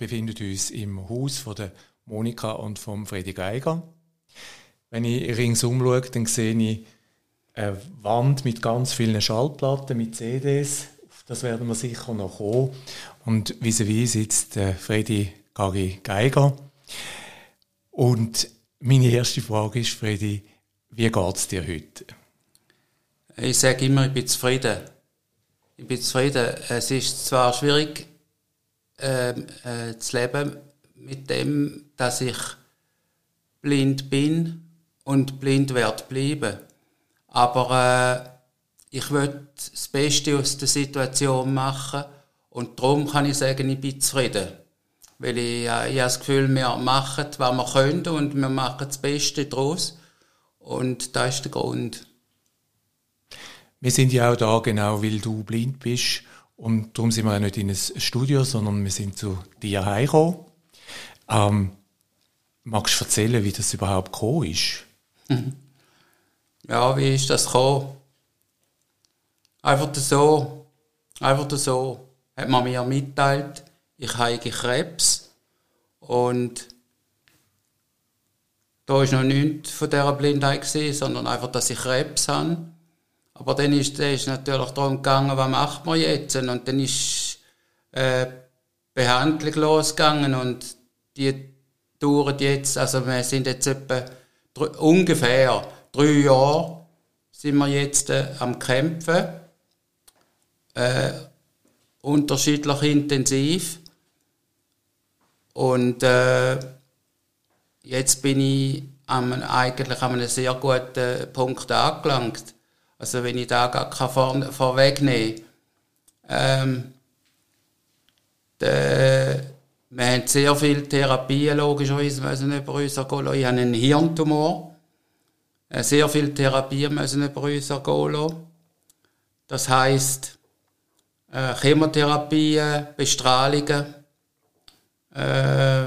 befinden uns im Haus von der Monika und vom Freddy Geiger. Wenn ich ringsum schaue, dann sehe ich eine Wand mit ganz vielen Schallplatten, mit CDs. Das werden wir sicher noch kommen. Und vis-à-vis sitzt der Freddy Gagi Geiger. Und meine erste Frage ist, Freddy, wie geht es dir heute? Ich sage immer, ich bin zufrieden. Ich bin zufrieden. Es ist zwar schwierig äh, äh, zu leben mit dem, dass ich blind bin und blind werde bleiben. Aber äh, ich will das Beste aus der Situation machen und darum kann ich sagen, ich bin zufrieden. Weil ich, äh, ich das Gefühl, wir machen, was wir können und wir machen das Beste daraus. Und das ist der Grund. Wir sind ja auch da, genau weil du blind bist. Und darum sind wir auch nicht in einem Studio, sondern wir sind zu dir heimgekommen. Ähm, magst du erzählen, wie das überhaupt gekommen ist? Ja, wie ist das gekommen? Einfach so, einfach so hat man mir mitteilt, ich habe Krebs und da war noch nichts von dieser Blindheit, gewesen, sondern einfach, dass ich Krebs habe. Aber dann ist es natürlich darum gegangen, was macht man jetzt? Und dann ist äh, Behandlung losgegangen und die dauert jetzt, also wir sind jetzt etwa drei, ungefähr drei Jahre sind wir jetzt äh, am Kämpfen. Äh, unterschiedlich intensiv. Und äh, jetzt bin ich am, eigentlich an einem sehr guten Punkt angelangt. Also wenn ich da gar vor, vorwegnehmen ähm, de, wir haben sehr viele Therapien, logischerweise müssen über uns ergehen Ich habe einen Hirntumor. Äh, sehr viele Therapien müssen über uns ergehen Das heisst, äh, Chemotherapien, Bestrahlungen äh,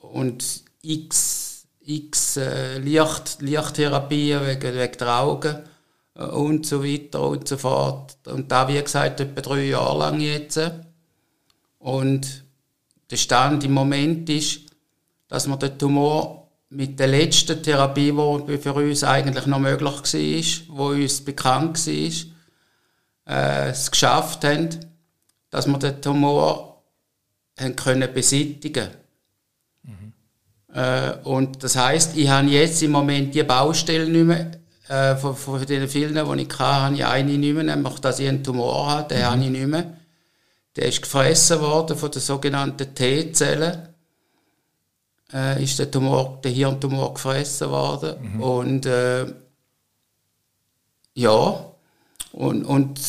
und x, x äh, Licht, Lichttherapien wegen, wegen der Augen und so weiter und so fort. Und da, wie gesagt, etwa drei Jahre lang jetzt. Und der Stand im Moment ist, dass man den Tumor mit der letzten Therapie, die für uns eigentlich noch möglich war, wo uns bekannt war, äh, es geschafft haben, dass wir den Tumor haben können beseitigen mhm. äh, Und das heißt, ich habe jetzt im Moment die Baustelle nicht mehr, äh, von, von den vielen, die ich hatte, habe ich eine nicht mehr, nämlich, dass ich einen Tumor habe, den mhm. habe ich nicht mehr. Der ist gefressen worden von den sogenannten T-Zellen. Äh, ist der Tumor, der Hirntumor gefressen worden. Mhm. Und äh, ja, und, und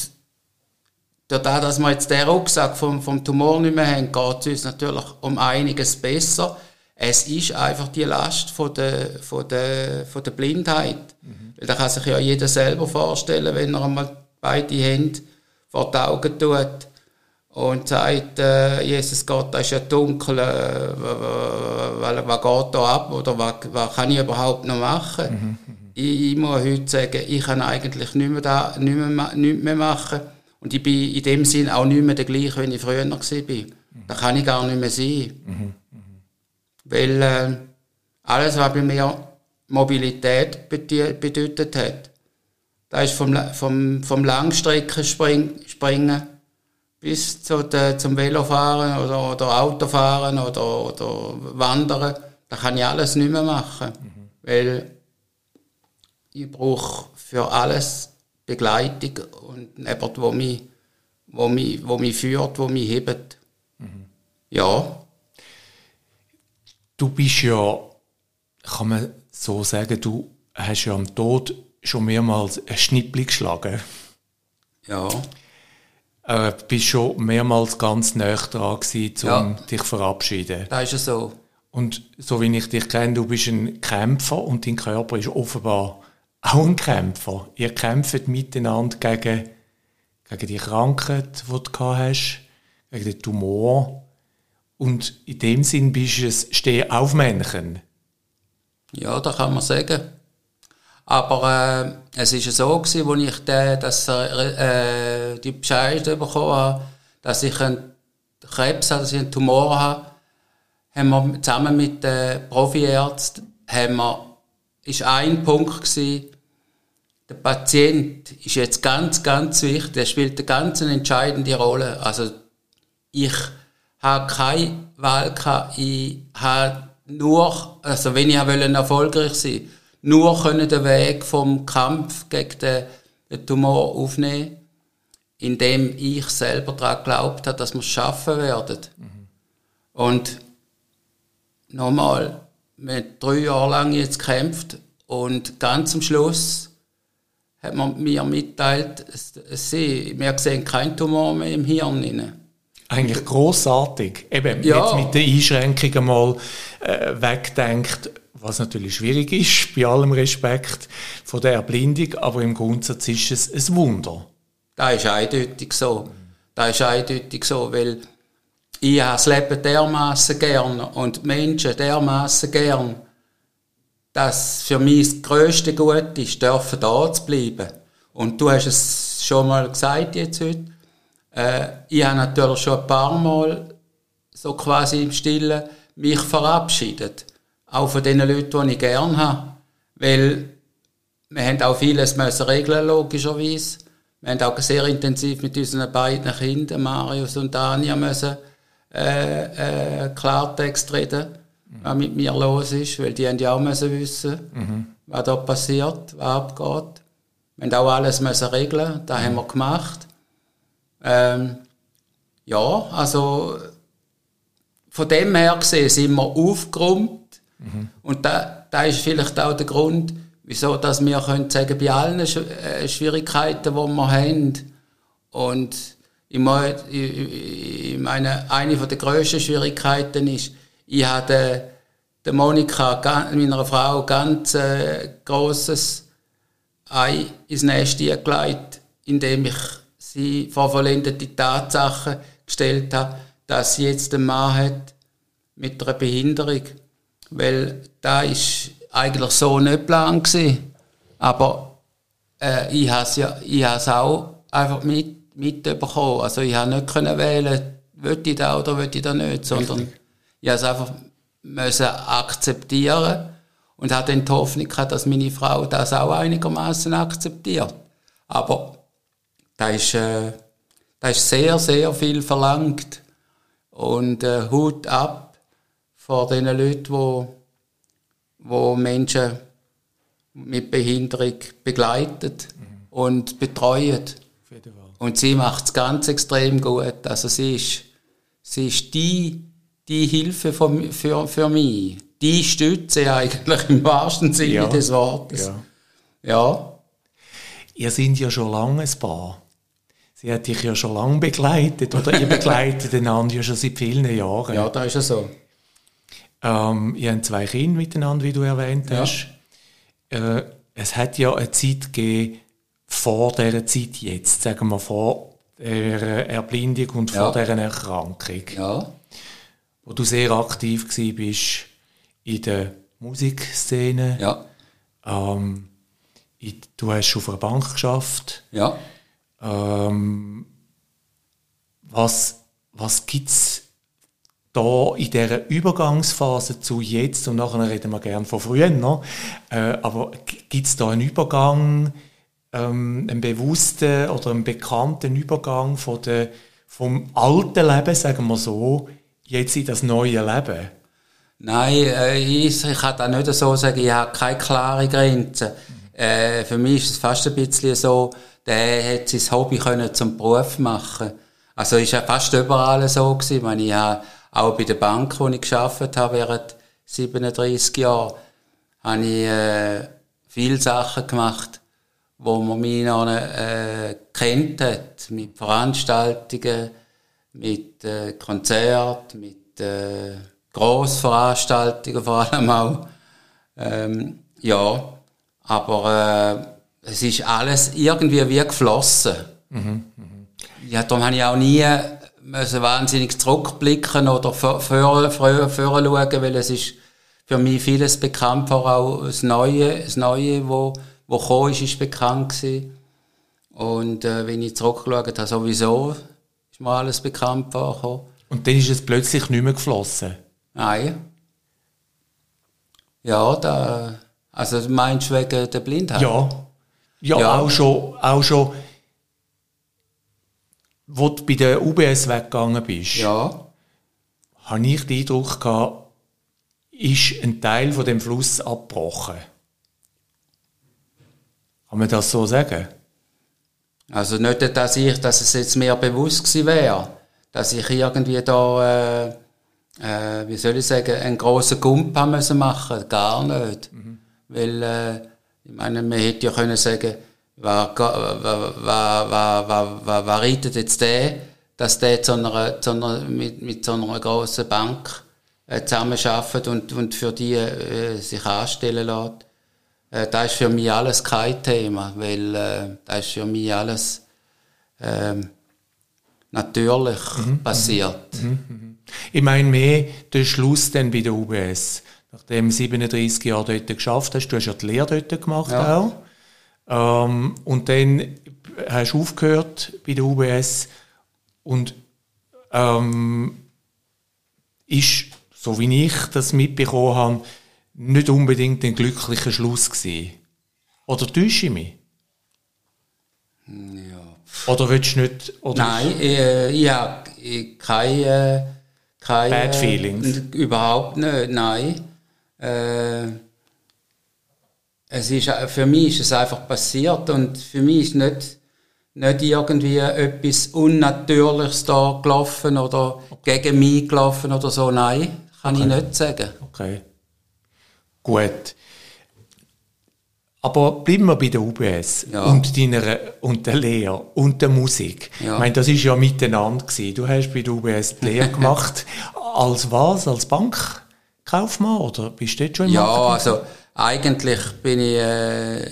dadurch, dass wir jetzt den Rucksack vom, vom Tumor nicht mehr haben, geht es uns natürlich um einiges besser. Es ist einfach die Last von der, von der, von der Blindheit. Mhm. Da kann sich ja jeder selber vorstellen, wenn er einmal beide Hände vor die Augen tut und sagt, äh, Jesus Gott, da ist ja dunkel, äh, was, geht da ab oder was, was kann ich überhaupt noch machen? Mhm. mhm. Ich, ich, muss heute sagen, ich kann eigentlich nicht mehr, da, nicht mehr, nicht mehr machen und ich bin in dem Sinn auch nicht mehr der gleiche, wie ich früher war. Mhm. Da kann ich gar nicht mehr sein. Mhm. Weil äh, alles, was bei mir Mobilität bedeutet hat, da ist vom, vom, vom Langstreckenspringen bis zu der, zum Velofahren oder, oder Autofahren oder, oder Wandern, da kann ich alles nicht mehr machen. Mhm. Weil ich brauche für alles Begleitung und jemand, wo mich, wo mich, wo mich führt, wo mich hebt. Mhm. Ja. Du bist ja, kann man so sagen, du hast ja am Tod schon mehrmals ein Schnippli geschlagen. Ja. Äh, bist schon mehrmals ganz nah dran gewesen, um ja. dich zu verabschieden. Das ist ja so. Und so wie ich dich kenne, du bist ein Kämpfer und dein Körper ist offenbar auch ein Kämpfer. Ihr kämpft miteinander gegen, gegen die Krankheit, die du gehabt hast, gegen den Tumor. Und in dem Sinn bist du ein Steh-auf-Männchen. Ja, das kann man sagen. Aber äh, es war so, gewesen, als ich den, das, äh, die Bescheid bekommen habe, dass ich einen Krebs habe, dass ich einen Tumor habe, haben wir zusammen mit haben wir, ist ein Punkt gewesen, der Patient ist jetzt ganz, ganz wichtig, der spielt eine ganz entscheidende Rolle. Also ich habe keine Wahl gehabt, ich habe nur, also wenn ich erfolgreich sein wollte, nur können den Weg vom Kampf gegen den, Tumor aufnehmen, indem ich selber daran geglaubt habe, dass wir es schaffen werden. Mhm. Und nochmal, wir haben drei Jahre lang jetzt gekämpft und ganz am Schluss hat man mir mitteilt, sie, wir sehen keinen Tumor mehr im Hirn. Eigentlich großartig. Eben ja. jetzt mit den Einschränkungen mal äh, wegdenkt, was natürlich schwierig ist, bei allem Respekt vor der Erblindung, aber im Grundsatz ist es ein Wunder. Das ist eindeutig so. Das ist eindeutig so, weil ich habe das Leben dermaßen gern und die Menschen dermaßen gern, dass für mich das grösste Gut ist, dürfen da zu bleiben. Und du hast es schon mal gesagt jetzt heute. Äh, ich habe natürlich schon ein paar Mal so quasi im Stillen mich verabschiedet. Auch von den Leuten, die ich gerne habe. Weil wir haben auch vieles müssen regeln, logischerweise. Wir haben auch sehr intensiv mit unseren beiden Kindern, Marius und Anja, müssen, äh, äh, Klartext reden was mit mir los ist, weil die haben ja auch müssen wissen, mhm. was da passiert, was abgeht. Wir haben auch alles müssen regeln, das mhm. haben wir gemacht. Ähm, ja, also von dem her gesehen sind wir aufgeräumt mhm. und da, da ist vielleicht auch der Grund, wieso dass wir können sagen, bei allen äh, Schwierigkeiten, die wir haben und ich meine, eine der grössten Schwierigkeiten ist, ich habe der Monika, meiner Frau, ganz äh, großes Ei ins Nest gelegt, indem ich sie vor vollendete Tatsachen gestellt habe, dass sie jetzt einen Mann hat mit einer Behinderung. Weil da ist eigentlich so nicht geplant gewesen. Aber äh, ich habe es ja, ich has auch einfach mit, mitbekommen. Also ich habe nicht können wählen, will ich da oder will ich da nicht, sondern Richtig. ich habe es einfach müssen akzeptieren und hatte dann die Hoffnung gehabt, dass meine Frau das auch einigermaßen akzeptiert. Aber da ist, äh, da ist sehr, sehr viel verlangt. Und äh, Hut ab vor den Leuten, wo, wo Menschen mit Behinderung begleitet mhm. und betreut. Und sie macht es ganz extrem gut. Also sie ist, sie ist die die Hilfe für, für, für mich. Die Stütze eigentlich im wahrsten Sinne ja. des Wortes. Ja. ja. Ihr seid ja schon lange ein Paar. Sie hat dich ja schon lange begleitet, oder ihr begleitet einander ja schon seit vielen Jahren. Ja, da ist es so. Ähm, ihr habt zwei Kinder miteinander, wie du erwähnt hast. Ja. Äh, es hat ja eine Zeit gegeben, vor dieser Zeit jetzt, sagen wir vor der Erblindung und vor ja. dieser Erkrankung. Ja wo du sehr aktiv bist in der Musikszene. Ja. Ähm, du hast auf einer Bank geschafft. Ja. Ähm, was was gibt es da in dieser Übergangsphase zu jetzt, und nachher reden wir gerne von früher, ne? äh, aber gibt es da einen Übergang, ähm, einen bewussten oder einen bekannten Übergang von der, vom alten Leben, sagen wir so, jetzt in das neue Leben? Nein, äh, ich, ich kann das nicht so sagen, ich habe keine klare Grenze. Mhm. Äh, für mich ist es fast ein bisschen so, der hat sein Hobby können zum Beruf machen. Also ist ja fast überall so gewesen. Ich, meine, ich habe auch bei der Bank, wo ich geschafft habe während 37 Jahren, habe ich äh, viele Sachen gemacht, wo man mich noch äh, kennt hat, mit Veranstaltungen, mit äh, Konzerten, mit äh, Grossveranstaltungen vor allem auch. Ähm, ja, aber äh, es ist alles irgendwie wie geflossen. Mhm, mh. Ja, darum habe ich auch nie müssen wahnsinnig zurückblicken oder vor, vor, vor, schauen, weil es ist für mich vieles bekannt, vor auch das Neue, das Neue, wo, wo gekommen ist, ist bekannt gewesen. Und äh, wenn ich zurückgeschaut habe, sowieso ist mir alles bekannt vorgekommen. Und dann ist es plötzlich nicht mehr geflossen? Nein. Ja, da, also du meinst wegen der Blindheit? Ja. Ja, Ja. auch schon, auch schon, wo du bei der UBS weggegangen bist, Ja. habe ich den Eindruck gehabt, ist ein Teil von dem Fluss abgebrochen. Kann man das so sagen? Also nicht, dass ich, dass es jetzt mir bewusst gewesen wäre, dass ich irgendwie da, äh, äh, wie soll ich sagen, einen grossen Gump haben müssen machen, gar nicht. Weil, äh, ich meine, man hätte ja können sagen, wer, wer, wer, wer, wer, reitet jetzt der, dass der zu einer, zu einer, mit, mit so einer grossen Bank äh, zusammenarbeitet und, und für die äh, sich anstellen lässt. Äh, das ist für mich alles kein Thema, weil äh, das ist für mich alles ähm, natürlich passiert. Ich meine mehr der Schluss dann bei der UBS. Nachdem du 37 Jahre dort geschafft hast, du hast ja die Lehre dort gemacht Ja. auch. Ähm, und dann hast du aufgehört bei der UBS und ähm, ist, so wie ich das mitbekommen habe, nicht unbedingt ein glücklicher Schluss gewesen. Oder täusche ich mich? Ja. Oder willst du nicht... Oder Nein, äh, ich habe keine, äh, keine Bad feelings? Überhaupt nicht, nein. Äh, es ist, äh, für mich ist es einfach passiert und für mich ist nicht, nicht irgendwie etwas Unnatürliches da gelaufen oder gegen mich gelaufen oder so, nein, kann ich nicht sagen. Okay. Gut. Aber bleiben wir bei der UBS Ja. und, deiner, und der Lehre und der Musik. Ja. Ich meine, das ist ja miteinander gewesen. Du hast bei der UBS die Lehre gemacht. als was? Als Bankkaufmann? Oder bist du dort schon im Ja, also eigentlich bin ich äh,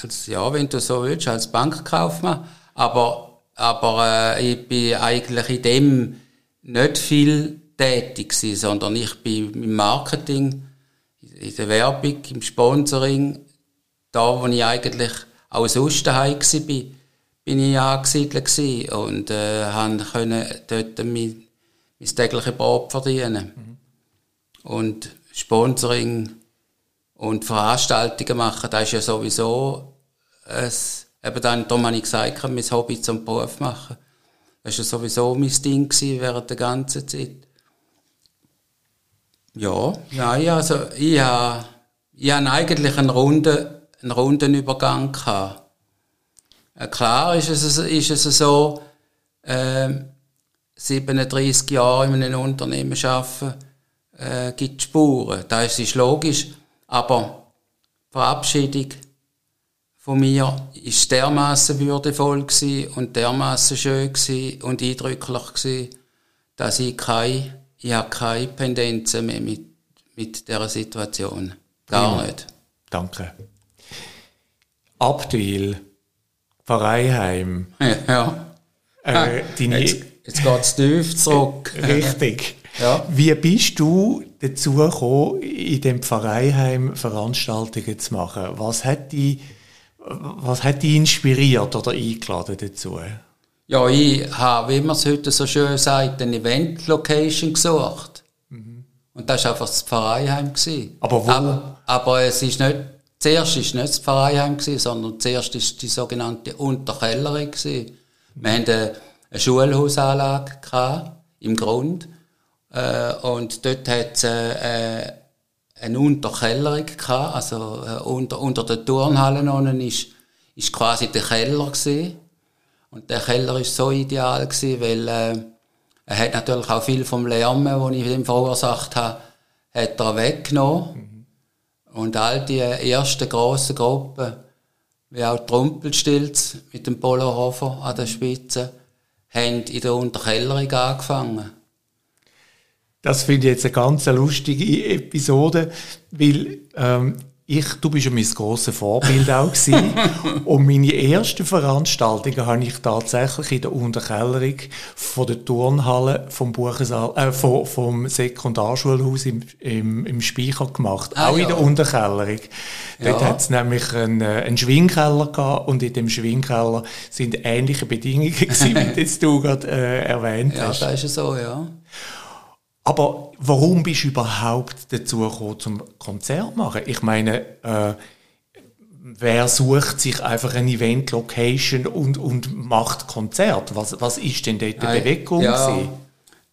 als ja, wenn du so willst, als Bankkaufmann, aber aber äh, ich bin eigentlich in dem nicht viel tätig gewesen, sondern ich bin im Marketing, in der Werbung, im Sponsoring, da wo ich eigentlich auch sonst daheim gsi bin, bin ich angesiedelt gsi und äh, können dort mein, mein tägliches Brot verdienen und Sponsoring und Veranstaltungen machen, das ist ja sowieso es, eben dann, darum habe ich gesagt, mein Hobby zum Beruf machen. Das war ja sowieso mein Ding während der ganzen Zeit. Ja, nein, also ich habe, ich habe eigentlich einen runden, einen runden Übergang gehabt. Äh, klar ist es, ist es so, ähm, 37 Jahre in einem Unternehmen arbeiten, äh, gibt Spuren. Das ist logisch. Aber die Verabschiedung von mir ist dermaßen würdevoll und dermaßen schön und eindrücklich gsi, dass ich keine, ich habe keine Pendenzen mehr mit, mit dieser Situation. Gar Prima. nicht. Danke. Abtwil, Pfarreiheim, Ja. äh, deine... Jetzt, jetzt geht es tief zurück. Richtig. Ja. Wie bist du dazu gekommen, in dem Pfarreiheim Veranstaltungen zu machen? Was hat dich, was hat dich inspiriert oder eingeladen dazu? Ja, ich habe, wie man es heute so schön sagt, eine Event-Location gesucht. Und das war einfach das Pfarreiheim. gewesen. Aber wo? Aber, aber es ist nicht, zuerst ist nicht das Pfarreiheim, gewesen, sondern zuerst ist die sogenannte Unterkellerung. gewesen. Wir hatten eine, eine Schulhausanlage gehabt, im Grund. Äh, und dort hat es äh, äh, eine Unterkellerung gehabt, also äh, unter, unter den Turnhallen unten ist, ist quasi der Keller gewesen. Und der Keller ist so ideal gewesen, weil äh, er hat natürlich auch viel vom Lärm, den ich ihm verursacht habe, hat er weggenommen. Und all die ersten grossen Gruppen, wie auch die Rumpelstilz mit dem Polohofer an der Spitze, haben in der Unterkellerung angefangen. Das finde ich jetzt eine ganz lustige Episode, weil ähm, ich, du bist ja mein grosses Vorbild auch gewesen. und meine ersten Veranstaltungen habe ich tatsächlich in der Unterkellerung von der Turnhalle vom Buchensaal, äh, vom, vom Sekundarschulhaus im, im, im Speicher gemacht. Ah, auch in ja. der Unterkellerung. Dort Ja. hat es nämlich einen, äh, einen Schwingkeller gehabt und in dem Schwingkeller sind ähnliche Bedingungen gewesen, wie jetzt du gerade äh, erwähnt Ja, hast. das ist ja so, ja. Aber warum bist du überhaupt dazu gekommen, zum Konzert zu machen? Ich meine, äh, wer sucht sich einfach eine Event-Location und, und macht Konzert? Was, was ist denn dort die Bewegung? Ja, gewesen?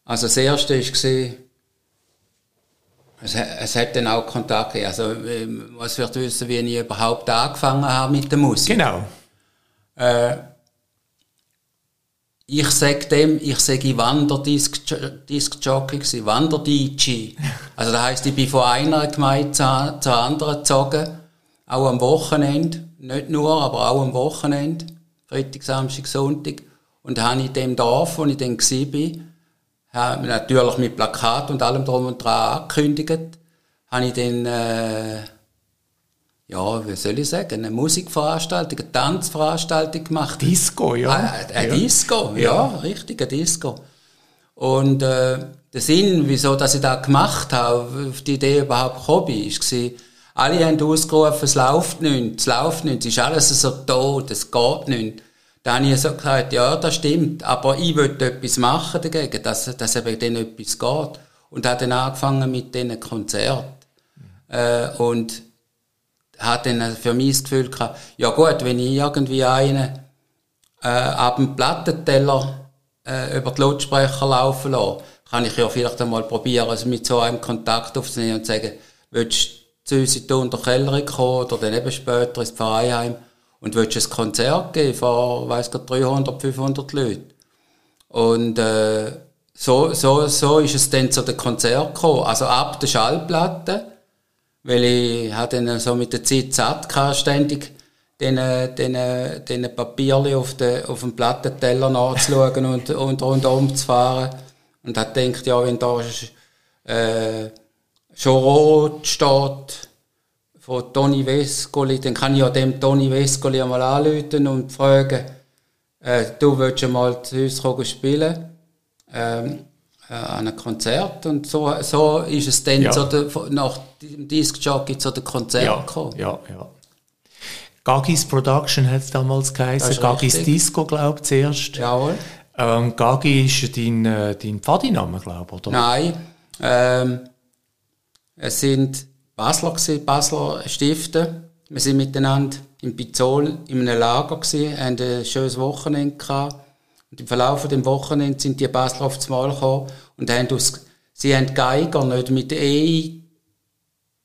also das Erste war, es, es hat dann auch Kontakt gegeben. Also, ähm, was wird wissen, wie ich überhaupt angefangen habe mit der Musik. Genau. Äh, ich sage dem, ich sage Wanderdisc-Jockey gewesen, Wander-DJ. Also das heisst, ich bin von einer Gemeinde zur, zur anderen gezogen, auch am Wochenende, nicht nur, aber auch am Wochenende, Freitag, Samstag, Sonntag. Und da habe ich dem Dorf, wo ich dann war, habe natürlich mit Plakat und allem drum und dran angekündigt, habe ich dann, äh, ja, wie soll ich sagen, eine Musikveranstaltung, eine Tanzveranstaltung gemacht. Disco, ja. Äh, ein ja. Disco, ja, ja, richtig, ein Disco. Und äh, der Sinn, wieso dass ich das gemacht habe, auf die Idee überhaupt gekommen bin, war, alle haben ausgerufen, es läuft nicht, es läuft nicht, es ist alles so tot, es geht nicht. Dann habe ich so gesagt, ja, das stimmt, aber ich möchte etwas machen dagegen, dass, dass eben dann etwas geht. Und habe dann angefangen mit diesen Konzerten. Mhm. Äh, und hatte dann für mich das Gefühl gehabt, ja gut, wenn ich irgendwie einen äh, ab dem Plattenteller äh, über die Lautsprecher laufen lasse, kann ich ja vielleicht einmal probieren, also mit so einem Kontakt aufzunehmen und sagen, willst du zu uns in die Unterkellerung kommen oder dann eben später ins Pfarreiheim und willst du ein Konzert geben vor, weiss Gott, 300, 500 Leuten. Und äh, so, so, so ist es dann zu den Konzert gekommen. Also ab der Schallplatte weil ich hatte dann so mit der Zeit satt gehabt, ständig den, den, den Papierli auf, den, auf dem Plattenteller nachzuschauen und, und rundum zu fahren. Und hat gedacht, ja, wenn da äh, schon rot steht von Toni Vescoli, dann kann ich ja dem Toni Vescoli einmal anrufen und fragen, äh, du willst mal zu uns kommen spielen? Ähm, äh, an einem Konzert und so, so ist es dann ja. so der, nach dem Disc Jockey zu dem Konzert ja, gekommen. Ja, ja. Gagis Production hat es damals geheißen, Gagis richtig. Disco, glaube ich, zuerst. Jawohl. Ähm, Gagi ist dein, äh, dein Pfadiname, glaube ich, oder? Nein, ähm, es sind Basler gewesen, Basler Stifte. Wir sind miteinander im Pizol in einem Lager gewesen, haben ein schönes Wochenende gehabt. Und im Verlauf des Wochenende sind die Basler aufs Mal gekommen und haben aus, sie haben Geiger nicht mit E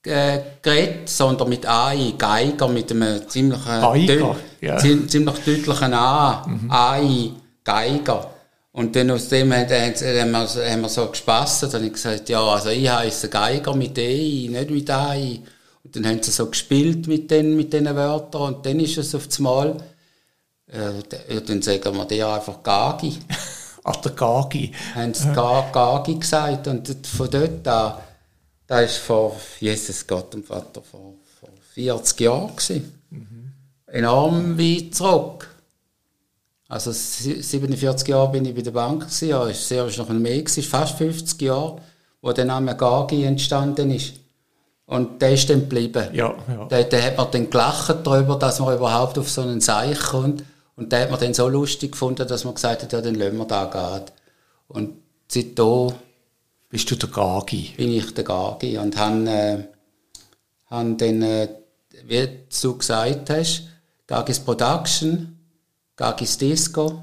äh, geredet, sondern mit AI. Geiger mit einem ziemlich, Geiger, ja. ziemlich deutlichen A. Mhm. AI, Geiger. Und dann aus dem haben, haben, wir, haben wir so gespaßt. Dann habe ich gesagt, ja, also ich heiße Geiger mit E, nicht mit AI. Und dann haben sie so gespielt mit den, mit den Wörtern. Und dann ist es auf das Mal, äh, dann sagen wir dir einfach Gagi. Ach, der Gagi. Haben sie Gagi gesagt. Und von dort an, das war vor, Jesus Gott und Vater, vor, vor 40 Jahren. Mhm. Enorm weit zurück. Also 47 Jahre bin ich bei der Bank, gewesen, ja, ist sehr noch mehr, gewesen, fast 50 Jahre, wo der Name Gagi entstanden ist. Und der ist dann geblieben. Ja, ja. Da, da hat man dann gelacht darüber, dass man überhaupt auf so einen Seich kommt. Und der hat man dann so lustig gefunden, dass man gesagt hat, ja, dann lassen wir da gehen. Und seitdem bist du der Gagi. Bin ich der Gagi und han, äh, han dann, äh, wie du gesagt hast, Gagis Production, Gagis Disco,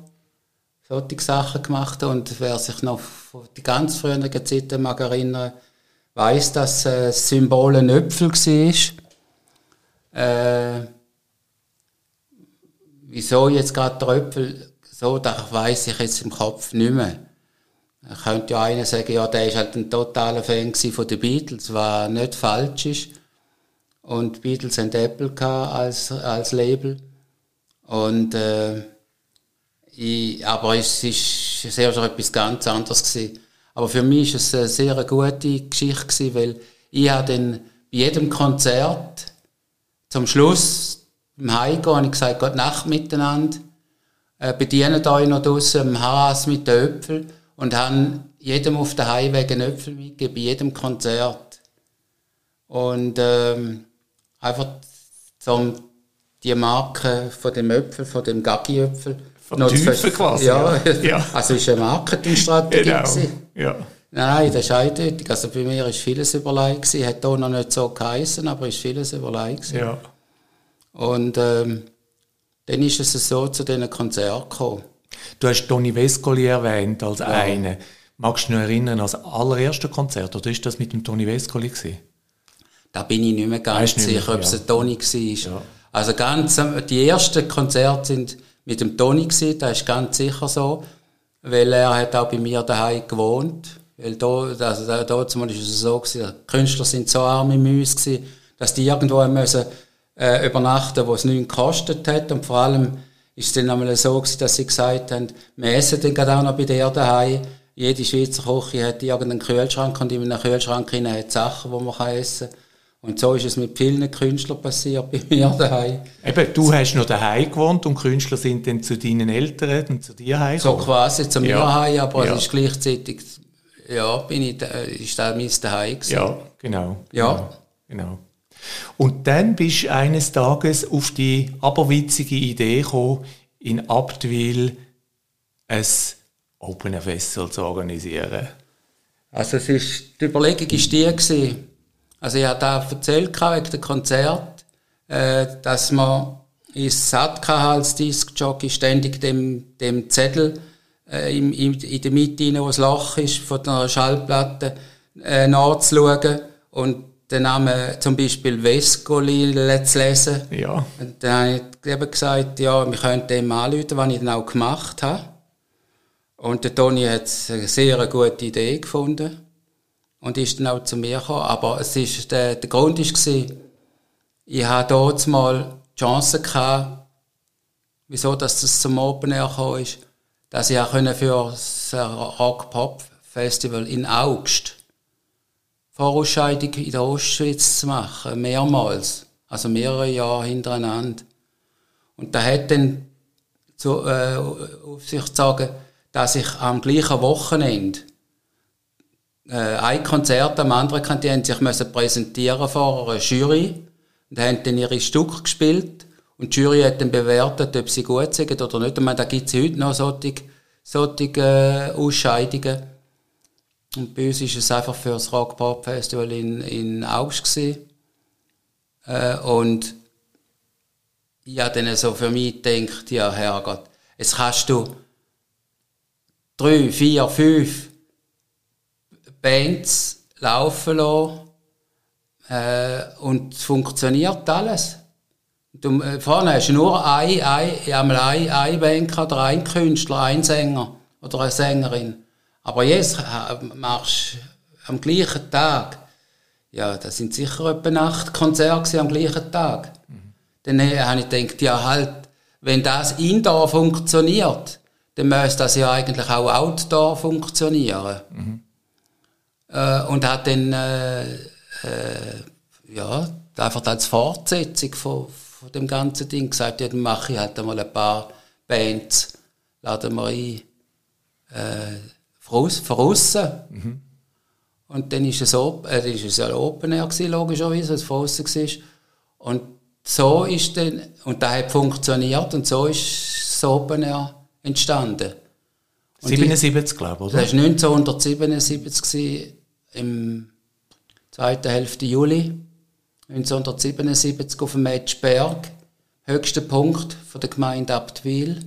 solche Sachen gemacht und wer sich noch von die ganz früheren Zeiten mag erinnern, weiß, dass äh, das Symbol ein Öpfel war. Äh, wieso jetzt gerade der Äpfel so, das weiß ich jetzt im Kopf nicht mehr. Da könnte ja einer sagen, ja, der ist halt ein totaler Fan von den Beatles, was nicht falsch ist. Und die Beatles haben Apple als, als Label. Und, äh, ich, aber es ist sehr schon etwas ganz anderes gewesen. Aber für mich war es eine sehr gute Geschichte gewesen, weil ich habe dann bei jedem Konzert zum Schluss im Heimgehen habe ich gesagt, Gute Nacht miteinander. Äh, bedient euch noch draußen im Haas mit den Äpfeln und haben jedem auf den Heimweg einen Äpfel mitgegeben, bei jedem Konzert. Und ähm, einfach zum die Marke von dem Äpfel, von dem Gaggi-Äpfel. Von Teufel quasi. Ja, ja. also es war eine Marketingstrategie. Genau. Ja. Nein, das ist eindeutig. Also bei mir war vieles überlegt. gewesen. Hat auch noch nicht so geheißen, aber ist vieles überlegt. gewesen. Ja. Und ähm, dann ist es so zu diesen Konzerten gekommen. Du hast Toni Vescoli erwähnt als einen. Magst du dich noch erinnern als allererste Konzert? Oder ist das mit dem Toni Vescoli gewesen? Da bin ich nicht mehr ganz nicht mehr, sicher, ob es ja. ein Toni war. Ja. Also ganz, am- die ersten Konzerte sind mit dem Toni gewesen, das ist ganz sicher so, weil er hat auch bei mir daheim gewohnt. Weil da, also da, da war es so gewesen, die Künstler sind so arme Müsse gewesen, dass die irgendwo müssen, äh, übernachten, wo es nichts gekostet hat und vor allem ist es dann einmal so gewesen, dass sie gesagt haben, wir essen dann gerade auch noch bei dir daheim. Jede Schweizer Küche hat irgendeinen Kühlschrank und in einem Kühlschrank hat Sachen, die man kann essen kann. Und so ist es mit vielen Künstlern passiert bei mir daheim. Eben, du hast noch daheim gewohnt und Künstler sind dann zu deinen Eltern und zu dir So heimgekommen. quasi zu mir Ja. aber Ja. es ist gleichzeitig, ja, bin ich, ist da mein daheim gewesen. Ja, genau. Ja. Genau. genau. Und dann bist du eines Tages auf die aberwitzige Idee gekommen, in Abtwil ein Open Air Festival zu organisieren. Also es ist, die Überlegung war die, gewesen. also ich habe da erzählt wegen dem Konzert, äh, dass man ins Satt hatte als Disc-Jockey ständig dem, dem Zettel äh, im, im, in der Mitte, wo das Loch ist, von der Schallplatte äh, nachzuschauen und den Namen zum Beispiel Vescoli zu lesen. Ja. Und dann habe ich eben gesagt, ja, wir könnten dem anrufen, was ich dann auch gemacht habe. Und der Toni hat eine sehr gute Idee gefunden und ist dann auch zu mir gekommen. Aber es ist, der, der Grund war, ich hatte dort mal die Chance gehabt, wieso dass das zum Open Air gekommen ist, dass ich auch für das Rock-Pop-Festival in August Vorausscheidung in der Ostschweiz zu machen, mehrmals, also mehrere Jahre hintereinander. Und da hat dann zu, äh, auf sich zu sagen, dass ich am gleichen Wochenende äh, ein Konzert am anderen haben sich müssen präsentieren vor einer Jury und haben dann ihre Stücke gespielt und die Jury hat dann bewertet, ob sie gut sind oder nicht. Und man, da gibt es heute noch solche, solche äh, Ausscheidungen. Und bei uns war es einfach für das Rock Pop Festival in, in August. Äh, und ich habe dann so für mich gedacht, ja Herrgott, jetzt kannst du drei, vier, fünf Bands laufen lassen äh, und es funktioniert alles. Du, äh, vorne hast du nur ein, ein, einmal ein, ein Band oder ein Künstler, ein Sänger oder eine Sängerin. Aber jetzt äh, machst du am gleichen Tag, ja, das sind sicher etwa acht Konzerte am gleichen Tag. Dann äh, habe ich gedacht, ja halt, wenn das Indoor funktioniert, dann müsste das ja eigentlich auch Outdoor funktionieren. Äh, und hat dann äh, äh, ja, einfach als Fortsetzung von, von dem ganzen Ding gesagt, ja, dann mache ich halt einmal ein paar Bands, laden wir ein, äh, von aussen. Und dann ist es, op äh, ist es ja Open Air gewesen, logischerweise, als es von aussen war. Und so ist dann, und das hat funktioniert, und so ist das Open Air entstanden. Und ich- 77, glaube ich, oder? das war 1977 gewesen, im zweiten Hälfte Juli. 1977 auf dem Matschberg. Höchster Punkt von der Gemeinde Abtwil.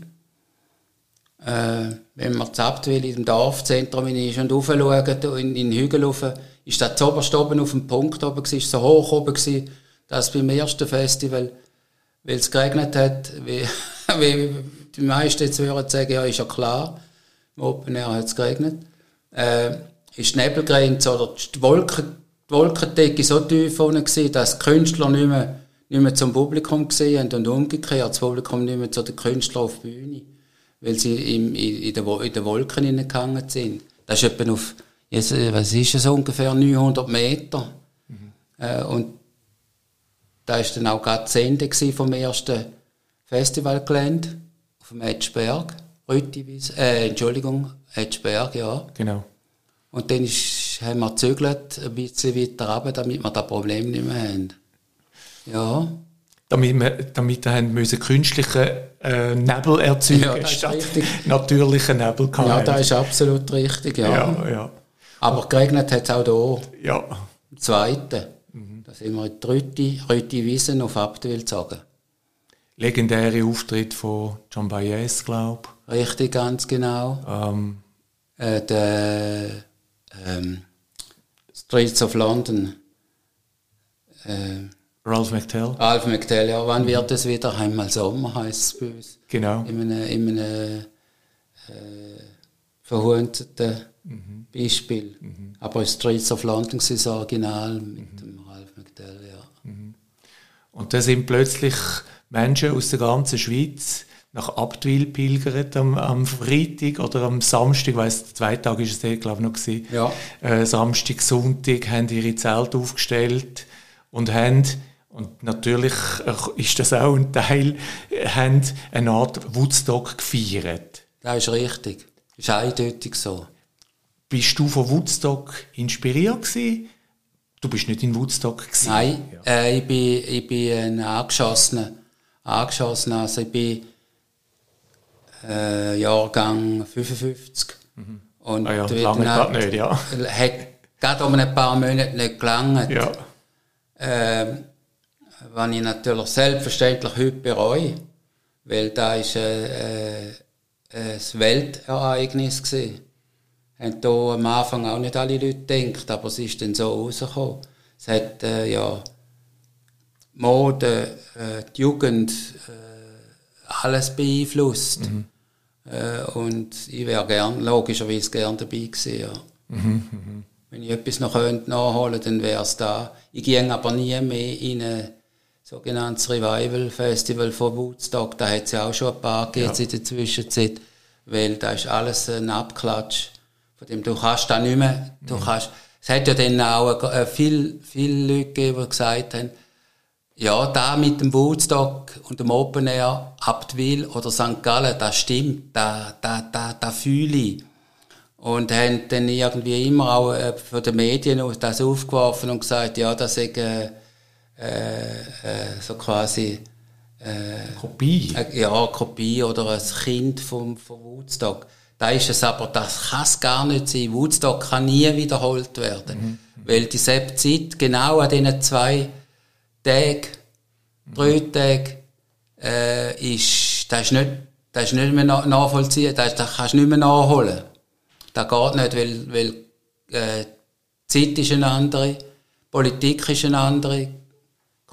Äh, wenn man in dem Dorfzentrum ist und raufschaut, in, in den Hügel rauf, ist das zuoberst oben auf dem Punkt oben gewesen, so hoch oben gewesen, dass beim ersten Festival, weil es geregnet hat, wie, wie die meisten jetzt würden sagen, ja, ist ja klar, im Open Air hat es geregnet, äh, ist die Nebelgrenze oder die, Wolken, die Wolkendecke so tief unten gewesen, dass die Künstler nicht mehr, nicht mehr zum Publikum gesehen und umgekehrt, das Publikum nicht mehr zu den Künstlern auf die Bühne, weil sie im, in, Wo- in den Wolken hineingegangen sind. Das ist etwa auf, jetzt, äh, was ist es, ungefähr 900 Meter. Äh, und da war dann auch gerade das Ende vom ersten Festivalgelände auf dem Edgeberg. Rüttiwis, äh, Entschuldigung, Edgeberg, ja. Genau. Und dann ist, haben wir gezögert, ein bisschen weiter runter, damit wir das Problem nicht mehr haben. Ja, Damit wir, damit wir haben müssen künstlichen äh, Nebel erzeugen Ja, statt natürlichen Nebel ja gehabt. das ist absolut richtig, ja. ja, ja. Aber geregnet hat es auch hier. Ja. Im zweiten. Mhm. Da sind wir in die Rütti, Rütti Wiesen auf Abtwil gezogen. Legendäre Auftritt von John Baez, glaube ich. Richtig, ganz genau. Ähm. Äh, der ähm, Streets of London. Äh, Ralph McTell. Ralph McTell, ja. Wann wird es wieder? Einmal Sommer heisst es bei uns. Genau. In einem, in einem äh, verhunzten mhm. Beispiel. Mhm. Aber Streets of London ist das Original mit mhm. dem Ralph McTell, ja. Mhm. Und da sind plötzlich Menschen aus der ganzen Schweiz nach Abtwil pilgert am, am Freitag oder am Samstag, weiss, zwei Tage ist es glaube ich noch gewesen. Ja. Äh, Samstag, Sonntag haben ihre Zelte aufgestellt und haben und natürlich äh, ist das auch ein Teil, haben eine Art Woodstock gefeiert. Das ist richtig. Das ist eindeutig so. Bist du von Woodstock inspiriert gewesen? Du bist nicht in Woodstock gewesen. Nein, ja. äh, ich bin, ich bin ein Angeschossener. Angeschossener, also ich bin äh, Jahrgang 55. Mhm. Und ah ja, lange gerade nicht, ja. Hat gerade um ein paar Monate nicht gelangt. Ja. Ähm, was ich natürlich selbstverständlich heute bereue, weil da ist äh, äh, ein Weltereignis gewesen. Haben da am Anfang auch nicht alle Leute gedacht, aber es ist dann so rausgekommen. Es hat äh, ja Mode, äh, die Jugend, äh, alles beeinflusst. Mhm. Äh, und ich wäre gern, logischerweise gern dabei gewesen, ja. Mhm, mh. Wenn ich etwas noch könnte nachholen dann wäre es da. Ich gehe aber nie mehr in ein sogenanntes Revival Festival von Woodstock. Da hat es ja auch schon ein paar ja. in der Zwischenzeit, weil da ist alles ein Abklatsch. Von dem du kannst da nicht mehr, du mhm. kannst, es hat ja dann auch äh, viel, viele Leute gegeben, die gesagt haben, ja, da mit dem Woodstock und dem Open Air, Abtwil oder St. Gallen, das stimmt, da, da, da, da fühle ich. Und haben dann irgendwie immer auch äh, von den Medien das aufgeworfen und gesagt, ja, das ist äh, äh, so quasi äh, Kopie. Äh, ja, Kopie oder ein Kind vom, vom Woodstock. Da ist es aber, das kann es gar nicht sein. Woodstock kann nie wiederholt werden. Mhm. Weil die Zeit genau an diesen zwei Tagen, mhm. drei Tagen, äh, ist, das ist nicht, das ist nicht mehr nachvollziehen, das, das kannst du nicht mehr nachholen. Das geht nicht, weil, weil äh, die Zeit ist eine andere, Politik ist eine andere,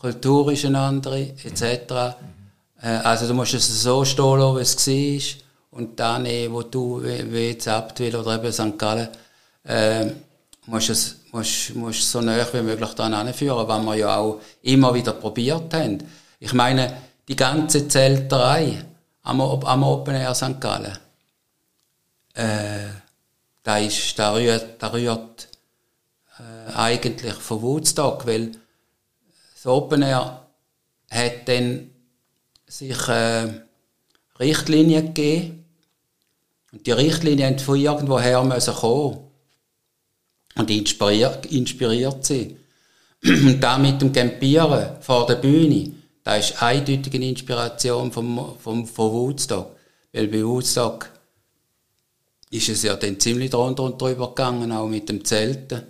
Kultur ist eine andere, etc. Äh, also du musst es so stehen lassen, wie es war. Und dann, wo du, wie jetzt Abtwil oder eben St. Gallen, äh, musst es musst, musst so nah wie möglich daran anführen, was wir ja auch immer wieder probiert haben. Ich meine, die ganze Zelterei am, am Open Air St. Gallen, äh, da, ist, da rührt, da rührt äh, eigentlich von Woodstock, weil das Open Air hat dann sich äh, Richtlinien gegeben. Und die Richtlinien mussten von irgendwoher kommen. Und inspiriert, inspiriert sie. Und da mit dem Campieren vor der Bühne, da ist eindeutig eine Inspiration vom, vom, von Woodstock. Weil bei Woodstock ist es ja dann ziemlich drunter und drüber gegangen, auch mit dem Zelten.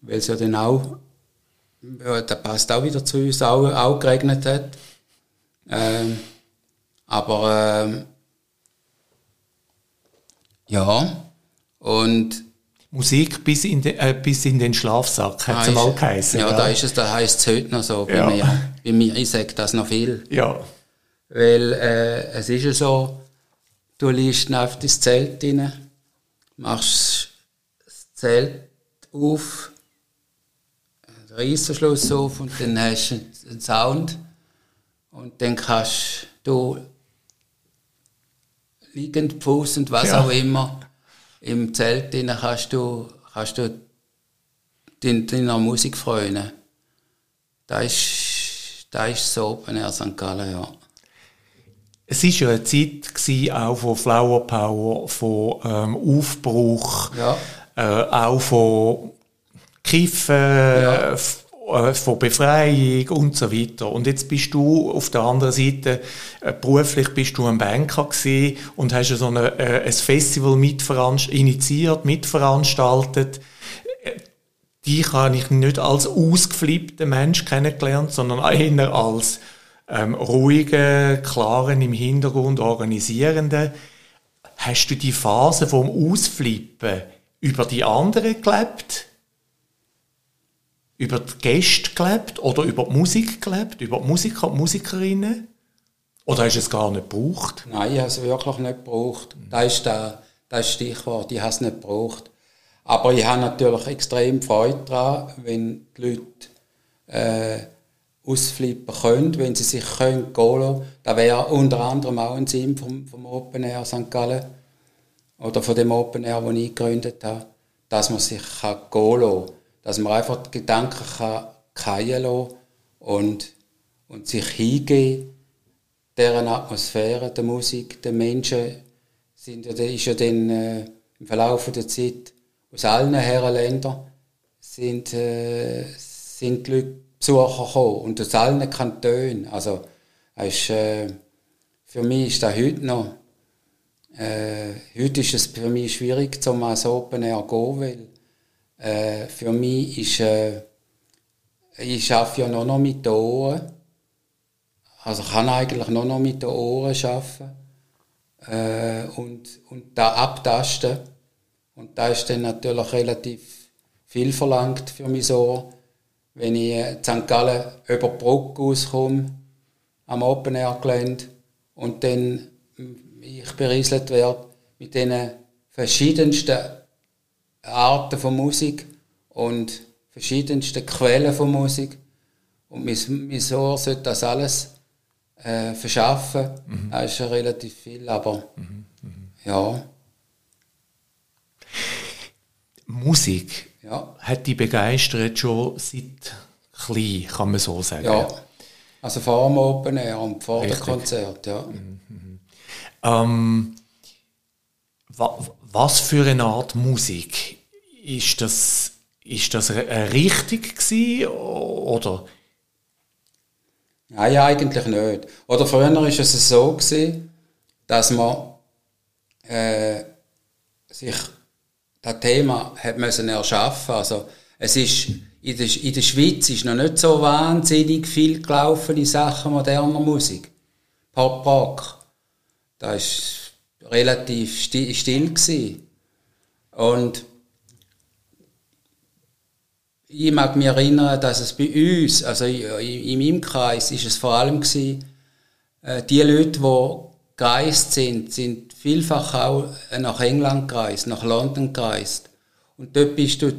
Weil es ja dann auch ja, der passt auch wieder zu uns, auch, auch geregnet hat. Ähm, aber ähm, ja, und Musik bis in, de, äh, bis in den Schlafsack, hat es mal geheißen. Ja, ja, da ist es, da heisst es heute noch so bei ja. mir. Bei mir, ich sage das noch viel. Ja. Weil äh, es ist ja so, du liest auf das Zelt rein, machst das Zelt auf, Reissenschluss auf und dann hast du einen Sound und dann kannst du liegend, fußend, was ja. auch immer, im Zelt drin kannst du, kannst du deiner Musik freuen. Das ist, das ist so Open Air St. Gallen, ja. Es war ja eine Zeit gewesen, auch von Flower Power, von ähm, Aufbruch, ja. äh, auch von Kiffen, ja. Äh, von Befreiung und so weiter. Und jetzt bist du auf der anderen Seite, äh, beruflich bist du ein Banker gewesen und hast so eine, äh, ein Festival mitveranst initiiert, mitveranstaltet. dich habe ich nicht als ausgeflippten Mensch kennengelernt, sondern eher als ähm, ruhigen, klaren, im Hintergrund organisierenden. Hast du die Phase vom Ausflippen über die anderen gelebt? Über die Gäste gelebt? Oder über die Musik gelebt? Über die Musiker und Musikerinnen? Oder hast du es gar nicht gebraucht? Nein, ich habe es wirklich nicht gebraucht. Das ist der, das Stichwort, ich habe es nicht gebraucht. Aber ich habe natürlich extrem Freude daran, wenn die Leute äh, ausflippen können, wenn sie sich können gehen lassen. Das wäre unter anderem auch ein Sinn vom, vom Open Air St. Gallen oder von dem Open Air, den ich gegründet habe, dass man sich kann gehen lassen Dass man einfach die Gedanken kann lassen und, und sich hingehen deren Atmosphäre, der Musik, der Menschen, sind ja, ist ja dann äh, im Verlauf der Zeit aus allen Herrenländern sind, äh, sind die Leute Besucher gekommen und aus allen Kantonen. Also, ist, äh, für mich ist das heute noch, äh, heute ist es für mich schwierig, zum als Open Air zu gehen, weil äh, für mich ist, äh, ich arbeite ja noch, mit den Ohren. Also kann eigentlich nur noch mit den Ohren arbeiten äh, und, und da abtasten. Und da ist dann natürlich relativ viel verlangt für mich so, wenn ich in St. Gallen über die Brücke auskomme, am Open Air Gelände, und dann ich berieselt werde mit diesen verschiedensten Arten von Musik und verschiedensten Quellen von Musik. Und mein, mein Ohr sollte das alles äh, verschaffen. Mhm. Das ist ja relativ viel, aber mhm. Mhm. ja. Musik ja. hat dich begeistert schon seit klein, kann man so sagen. Ja, also vor dem Open Air und vor dem Konzert, ja. Mhm, mhm. Ähm, wa was für eine Art Musik ist das? Ist das richtig gewesen, oder? Nein, eigentlich nicht. Oder früher war es so gewesen, dass man äh, sich das Thema hat müssen erschaffen. Also es ist in der, in der Schweiz ist noch nicht so wahnsinnig viel gelaufen in Sachen moderner Musik. Pop Rock. Da ist relativ still, still gewesen. Und ich mag mich erinnern, dass es bei uns, also in, meinem Kreis, ist es vor allem gewesen, äh, die Leute, die gereist sind, sind vielfach auch nach England gereist, nach London gereist. Und dort bist du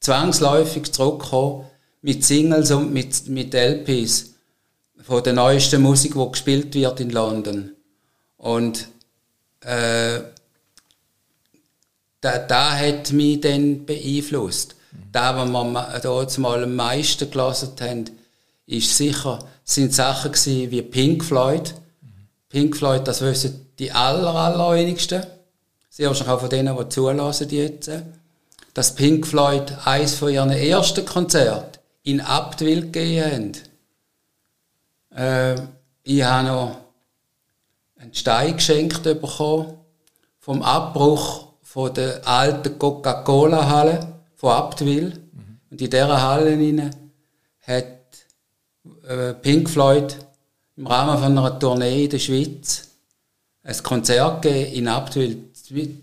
zwangsläufig zurückgekommen mit Singles und mit, mit LPs von der neuesten Musik, die gespielt wird in London. Und äh, da, da hat mich dann beeinflusst. Da, was wir dort mal am meisten gelesen haben, ist sicher, sind Sachen wie Pink Floyd, Pink Floyd, das wissen die aller, allerwenigsten. Sehr wahrscheinlich auch von denen, die zulassen jetzt. Dass Pink Floyd eines von ihren ersten Konzerten in Abtwil gegeben haben. Äh, ich habe noch einen Stein geschenkt bekommen vom Abbruch von der alten Coca-Cola-Halle von Abtwil. Mhm. Und in dieser Halle hat äh, Pink Floyd im Rahmen von einer Tournee in der Schweiz ein Konzert gegeben in Abtwil,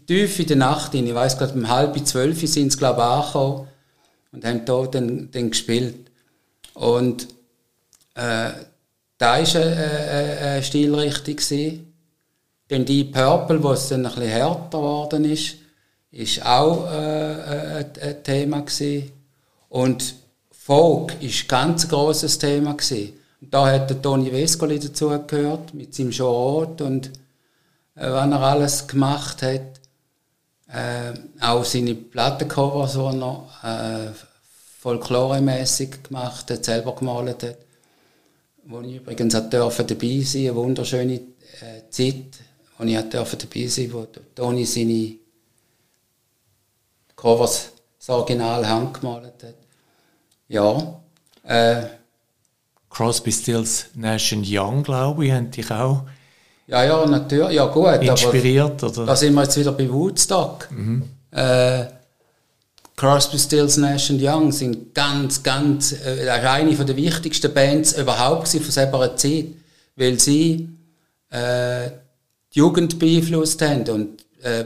tief in der Nacht, ich weiß gerade um halb zwölf sind sie glaube ich angekommen und haben dort dann, dann gespielt. Und äh, da war eine, eine, eine Stilrichtung. Denn die Purple, wo es dann ein bisschen härter geworden ist, ist auch äh, ein, ein Thema gewesen. Und Folk ist ein ganz grosses Thema gewesen. Da hat der Toni Vescoli dazugehört, mit seinem Genre und äh, was er alles gemacht hat. Äh, auch seine Plattencovers, die er äh, folkloremäßig gemacht hat, selber gemalt hat. Wo ich übrigens auch dabei sein eine wunderschöne äh, Zeit, wo ich auch dabei sein wo Toni seine Covers das Original handgemalt hat. Ja, äh, Crosby, Stills, Nash Young, glaube ich, haben dich auch ja, ja, natürlich, ja gut. Inspiriert, aber oder? Da sind wir jetzt wieder bei Woodstock. Mhm. Äh, Crosby, Stills, Nash Young sind ganz, ganz, äh, eine von der wichtigsten Bands überhaupt von selber Zeit, weil sie äh, die Jugend beeinflusst haben und äh,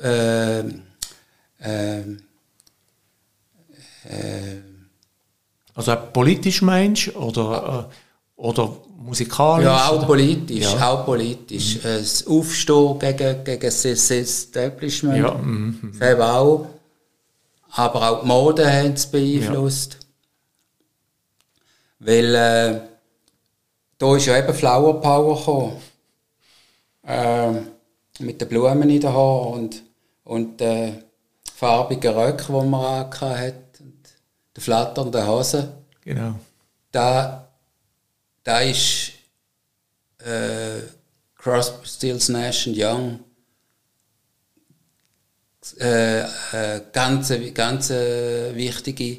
äh, äh, äh also politisch meinst oder, äh, oder musikalisch? Ja, auch politisch, ja. auch politisch. Mhm. Das Aufstehen gegen, gegen das Establishment, ja. Mhm. Auch. Aber auch die Mode hat es beeinflusst. Ja. Weil äh, da ist ja eben Flower Power gekommen. Äh, mit den Blumen in den Haaren und, und äh, farbigen Röcken, die man hat und den flatternden Hosen. Genau. Da da ist äh, Crosby, Stills, Nash Young äh, äh, ganz, ganz wichtige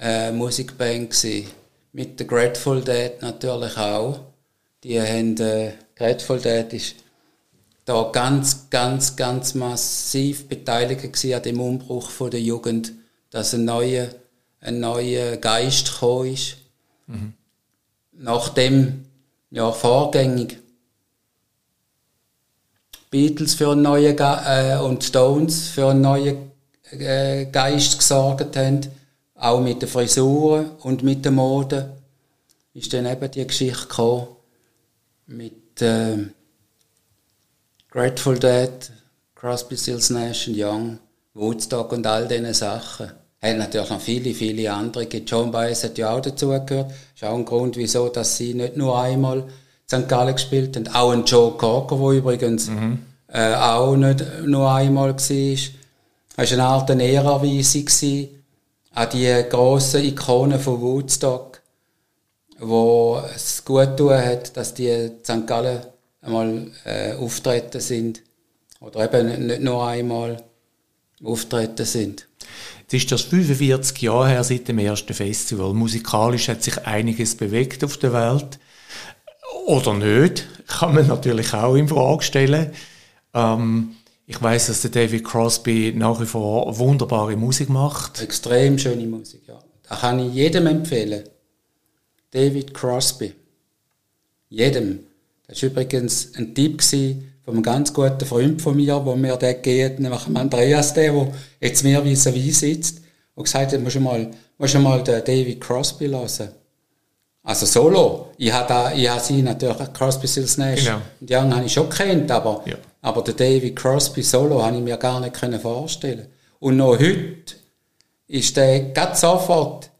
äh, Musikband gewesen. Mit der Grateful Dead natürlich auch. Die haben, äh, Grateful Dead ist da ganz, ganz, ganz massiv beteiligt an dem Umbruch von der Jugend, dass ein neuer, ein neuer Geist gekommen ist. Mhm nachdem ja vorgängig Beatles für einen neuen Ge äh, und Stones für einen neuen äh, Geist gesorgt haben, auch mit den Frisuren und mit der Mode, ist dann eben die Geschichte gekommen mit äh, Grateful Dead, Crosby, Stills, Nash Young, Woodstock und all diesen Sachen haben natürlich noch viele, viele andere. John Baez hat ja auch dazugehört. Das ist auch ein Grund, wieso dass sie nicht nur einmal St. Gallen gespielt haben. Auch ein Joe Cocker, der übrigens mhm. äh, auch nicht nur einmal war. Es war eine Art Ehrerweisung an die grossen Ikonen von Woodstock, wo es gut tun hat, dass die St. Gallen einmal äh, auftreten sind. Oder eben nicht nur einmal auftreten sind. Jetzt ist das 45 Jahre her seit dem ersten Festival. Musikalisch hat sich einiges bewegt auf der Welt. Oder nicht, kann man natürlich auch in Frage stellen. Ähm, ich weiß, dass der David Crosby nach wie vor wunderbare Musik macht. Extrem schöne Musik, ja. Da kann ich jedem empfehlen. David Crosby. Jedem. Das war übrigens ein Tipp von einem ganz guten Freund von mir, wo mir der geht, nämlich Andreas, der, der jetzt mir vis-à-vis sitzt, und gesagt hat, musst du mal, musst du mal den David Crosby hören. Also solo. Ich habe ich habe sie natürlich, Crosby, Stills, Nash genau. und Young habe ich schon kennt, aber, ja. aber den David Crosby solo habe ich mir gar nicht können vorstellen. Und noch heute ist der ganz sofort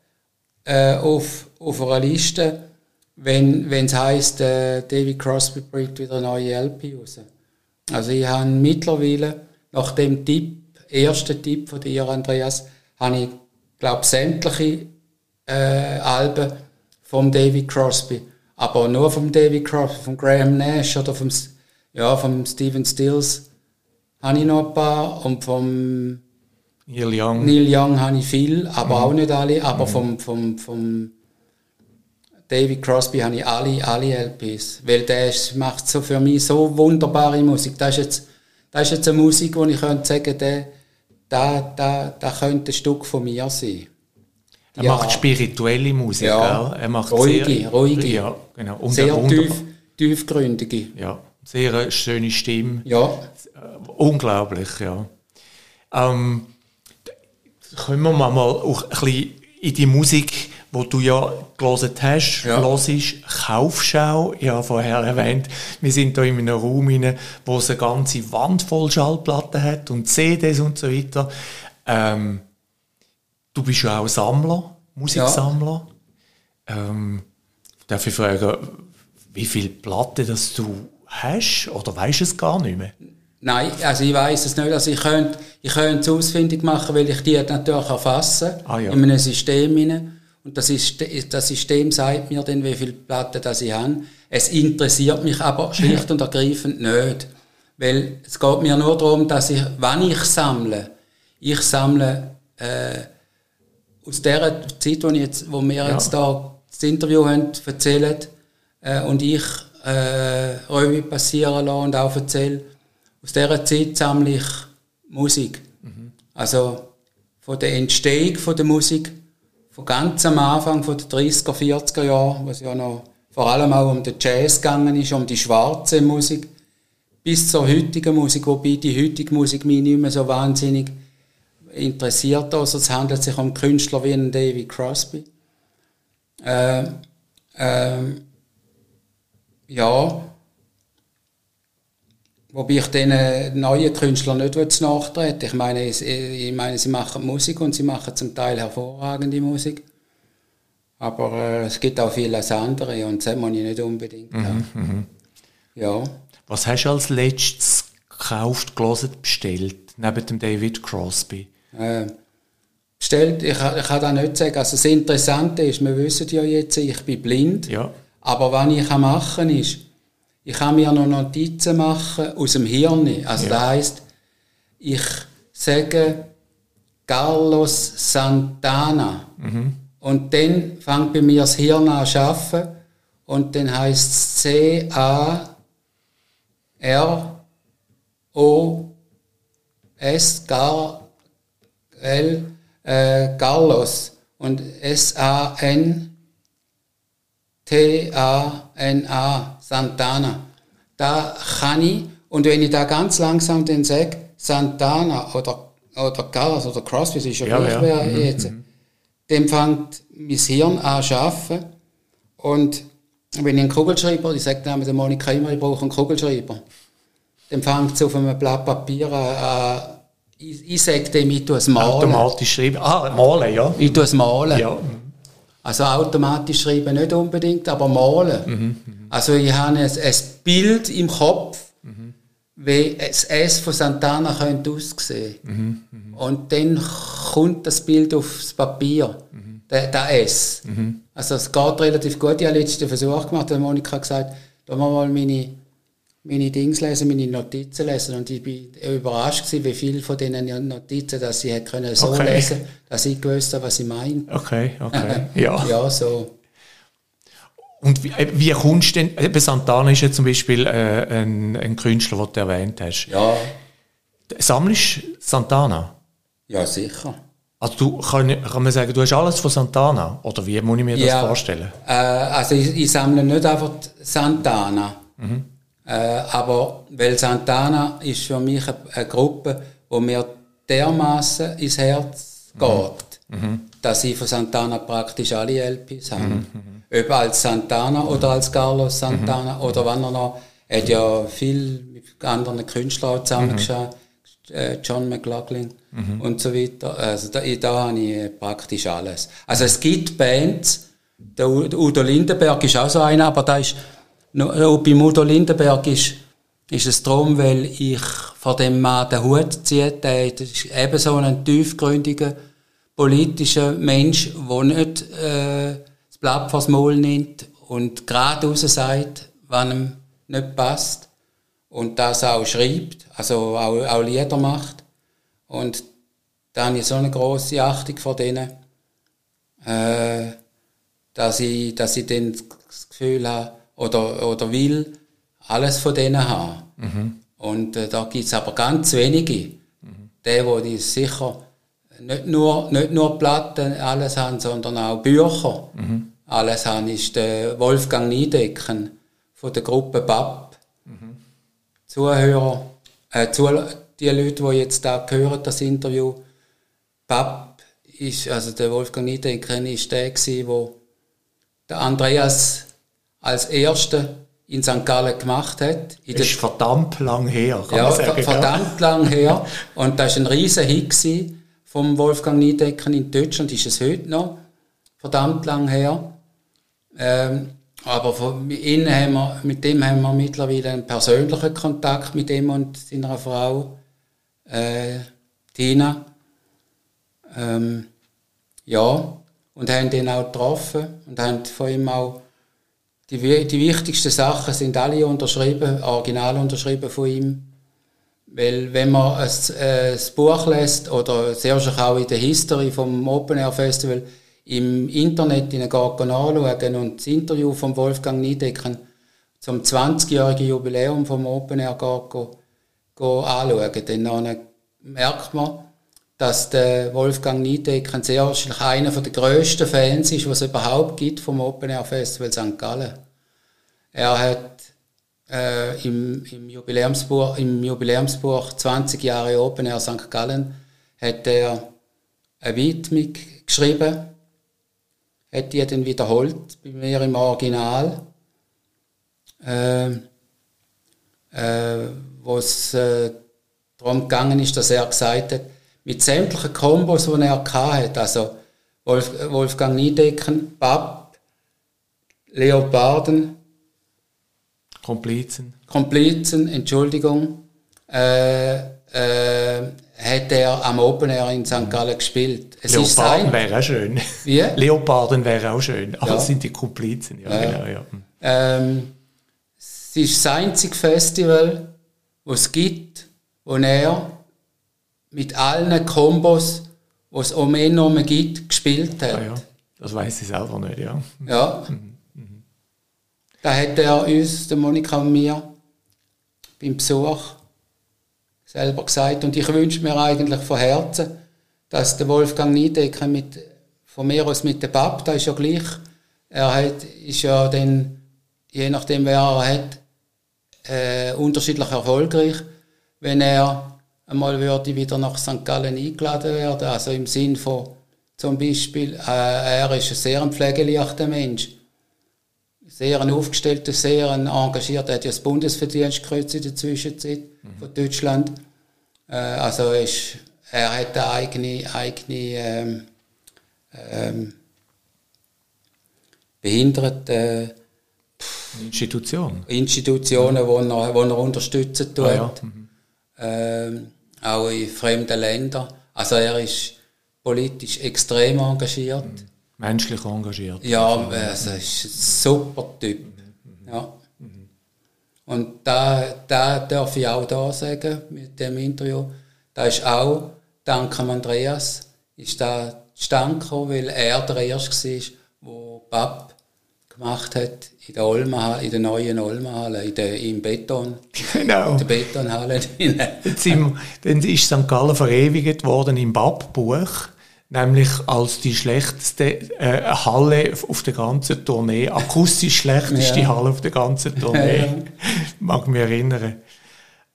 äh, auf, auf einer Liste, wenn es heisst, äh, David Crosby bringt wieder eine neue LP raus. Also ich habe mittlerweile, nach dem Tipp, ersten Tipp von dir, Andreas, habe ich, glaube sämtliche äh, Alben vom David Crosby. Aber nur vom David Crosby, von Graham Nash oder vom, ja, vom Stephen Stills habe ich noch ein paar und vom Neil Young, Neil Young habe ich viel, aber mhm. auch nicht alle, aber mhm. vom, vom, vom David Crosby habe ich alle, alle LPs, weil der macht so für mich so wunderbare Musik. Das ist jetzt, das ist jetzt eine Musik, wo ich könnte sagen, der, da, da, da könnte ein Stück von mir sein. Er ja. macht spirituelle Musik, ja. Er macht ruhige, sehr, ruhige. Ja, genau. Und sehr tief, tiefgründige. Ja, sehr schöne Stimme. Ja. Unglaublich, ja. Ähm, können wir mal auch ein bisschen in die Musik wo du ja gelesen hast, ja. hörst, Kaufschau, ich habe vorher erwähnt, wir sind da in einem Raum rein, wo es eine ganze Wand voll Schallplatten hat und CDs und so weiter. Ähm, du bist ja auch Sammler, Musiksammler. Ja. Ähm, darf ich fragen, wie viele Platten das du hast oder weißt du es gar nicht mehr? Nein, also ich weiß es nicht. Also ich könnte, ich könnte es ausfindig machen, weil ich die natürlich erfassen ah, ja. in einem System hinein. Und das, ist, das System sagt mir dann, wie viele Platten das ich habe. Es interessiert mich aber schlicht und ergreifend nicht. Weil es geht mir nur darum, dass ich, wenn ich sammle, ich sammle äh, aus der Zeit, wo, jetzt, wo wir ja. jetzt da das Interview haben, erzählen äh, und ich äh, Revue passieren lasse und auch erzähle, aus dieser Zeit sammle ich Musik. Mhm. Also von der Entstehung von der Musik, von ganz am Anfang von den 30er, 40er Jahren, was ja noch vor allem auch um den Jazz gegangen ist, um die schwarze Musik, bis zur heutigen Musik, wobei die heutige Musik mich nicht mehr so wahnsinnig interessiert. Also es handelt sich um Künstler wie einen David Crosby. Äh, äh, ja, Wobei ich diesen neuen Künstlern nicht nachtreten Ich meine, ich meine, sie machen Musik und sie machen zum Teil hervorragende Musik. Aber äh, es gibt auch vieles andere und das muss ich nicht unbedingt mhm, mhm, Ja. Was hast du als letztes gekauft, gelesen, bestellt, neben dem David Crosby? Äh, bestellt, ich, ich kann das nicht sagen. Also das Interessante ist, wir wissen ja jetzt, ich bin blind. Ja. Aber was ich machen kann, ist, ich kann mir noch Notizen machen aus dem Hirn. Also ja. das heisst, ich sage Carlos Santana. Mhm. Und dann fängt bei mir das Hirn an zu arbeiten. Und dann heisst es C-A-R-O-S, Gar, L, äh, Carlos. Und S-A-N, T-A-N-A, Santana. Da kann ich, und wenn ich da ganz langsam dann sage, Santana oder, oder Carlos oder Crosby, das ist ja, ja gleich, wer mhm. jetzt, mhm. dann fängt mein Hirn an zu arbeiten. Und wenn ich einen Kugelschreiber, ich sage dann der Monika immer, ich brauche einen Kugelschreiber, dann fängt es auf einem Blatt Papier an, ich, ich sage dem, ich tue es malen. Automatisch schreiben. Ah, malen, ja. Ich tue es malen. Ja. Also automatisch schreiben nicht unbedingt, aber malen. Mhm, also ich habe ein, ein Bild im Kopf, mhm. wie das S von Santana könnte aussehen. Mhm, mh. Und dann kommt das Bild aufs Papier, mhm. der, der S. Mhm. Also es geht relativ gut. Ich habe letzten Versuch gemacht, da hat Monika gesagt, da wir mal meine meine Dings lesen, meine Notizen lesen und ich bin überrascht gewesen, wie viele von diesen Notizen, dass sie können so okay. lesen, dass ich gewusst habe, was sie meinen. Okay, okay, ja. ja, so. Und wie, äh, wie kommst du denn, eben Santana ist ja zum Beispiel äh, ein, ein Künstler, den du erwähnt hast. Ja. Sammelst Santana? Ja, sicher. Also du, kann, kann man sagen, du hast alles von Santana? Oder wie muss ich mir das ja, vorstellen? Äh, also ich, ich sammle nicht einfach Santana. Mhm. Äh, aber weil Santana ist für mich eine, eine Gruppe, wo mir dermaßen ins Herz mhm. geht, mhm. dass ich von Santana praktisch alle LPs habe. Mhm. Ob als Santana oder als Carlos Santana mhm. oder wann er noch, er hat ja viel mit anderen Künstlern zusammengeschaut, mhm. äh, John McLaughlin mhm. und so weiter. Also da, da habe ich praktisch alles. Also es gibt Bands, der Udo Lindenberg ist auch so einer, aber da ist No, bei Udo Lindenberg ist, ist es darum, weil ich vor dem Mann den Hut ziehe. Der ist eben so ein tiefgründiger politischer Mensch, der nicht äh, das Blatt vors Maul nimmt und geradeaus sagt, was ihm nicht passt. Und das auch schreibt, also auch, auch Lieder macht. Und da habe ich so eine grosse Achtung vor denen, äh, dass ich, dass ich dann das Gefühl habe, oder, oder will alles von denen haben. Mhm. Und äh, da gibt es aber ganz wenige. Mhm. Die, die sicher nicht nur, nicht nur Platten alles haben, sondern auch Bücher mhm. alles haben, ist der Wolfgang Niedecken von der Gruppe BAP. Mhm. Zuhörer, äh, zu, die Leute, die jetzt da hören, das Interview, BAP ist, also der Wolfgang Niedecken ist der gewesen, wo der Andreas als Erster in St. Gallen gemacht hat. In das ist verdammt lang her, kann ja, man sagen. verdammt ja. lang her. Und das war ein riesen Hit vom Wolfgang Niedecken in Deutschland, ist es heute noch. Verdammt lang her. Ähm, aber von, mit, haben wir, mit dem haben wir mittlerweile einen persönlichen Kontakt mit ihm und seiner Frau, äh, Tina. Ähm, ja, und haben ihn auch getroffen und haben von ihm auch die, die wichtigsten Sachen sind alle unterschrieben, original unterschrieben von ihm. Weil wenn man ein, äh, Buch liest oder sehr wahrscheinlich auch in der History vom Open Air Festival im Internet in anschauen und das Interview von Wolfgang Niedecken zum 20-jährigen Jubiläum vom Open Air geht, anschauen, dann merkt man, dass der Wolfgang Niedecken sehr wahrscheinlich einer der grössten Fans ist, was es überhaupt gibt vom Open Air Festival St. Gallen. Er hat äh, im, im, Jubiläumsbuch, im Jubiläumsbuch 20 Jahre Open Air St. Gallen hat er eine Widmung geschrieben, hat die dann wiederholt bei mir im Original, äh, äh, wo es äh, darum gegangen ist, dass er gesagt hat, mit sämtlichen Kombos, die er hatte, also Wolf, Wolfgang Niedecken, Papp, Leoparden, Komplizen. Komplizen, Entschuldigung, äh, äh, hat er am Open Air in St. Gallen gespielt. Es Leoparden wäre auch schön. Wie? Leoparden wäre auch schön. Aber ja. es sind die Komplizen, ja, ja. genau. Ja. Ähm, es ist das einzige Festival, das es gibt, wo er mit allen Kombos, die es um ihn herum gibt, gespielt hat. Ah, ja. Das weiß ich selber nicht, ja. Ja. Mhm. Mhm. Da hat er uns, der Monika und mir, beim Besuch selber gesagt. Und ich wünsche mir eigentlich von Herzen, dass der Wolfgang Niedecker mit, von mir aus mit dem Bab, da ist ja gleich, er hat, ist ja dann, je nachdem wer er hat, äh, unterschiedlich erfolgreich, wenn er einmal würde wieder nach St. Gallen eingeladen werden. Also im Sinn von zum Beispiel, äh, er ist ein sehr pflegeleichter Mensch. Sehr ein aufgestellter, sehr ein engagierter, er hat ja das Bundesverdienstkreuz in der Zwischenzeit mhm. von Deutschland. Äh, also ist, er hat eine eigene, eigene ähm, ähm, behinderte Institution. Institutionen, mhm. die er, er unterstützen tut. Ah, ja. mhm. Ähm, auch in fremden Ländern. Also er ist politisch extrem engagiert. Mhm. Menschlich engagiert. Ja, also er ist ein super Typ. Ja. Und da, da darf ich auch da sagen, mit dem Interview, da ist auch, dank Andreas, ist da zustande gekommen, weil er der Erste war, der Papp gemacht hat in der Olma, in der neuen Olmahalle, in der, im Beton. Genau. In der Betonhalle. dann ist St. Gallen verewigt worden im BAP-Buch, nämlich als die schlechteste äh, Halle auf der ganzen Tournee, akustisch schlechteste ja. Halle auf der ganzen Tournee. Ja. Mag mich erinnern.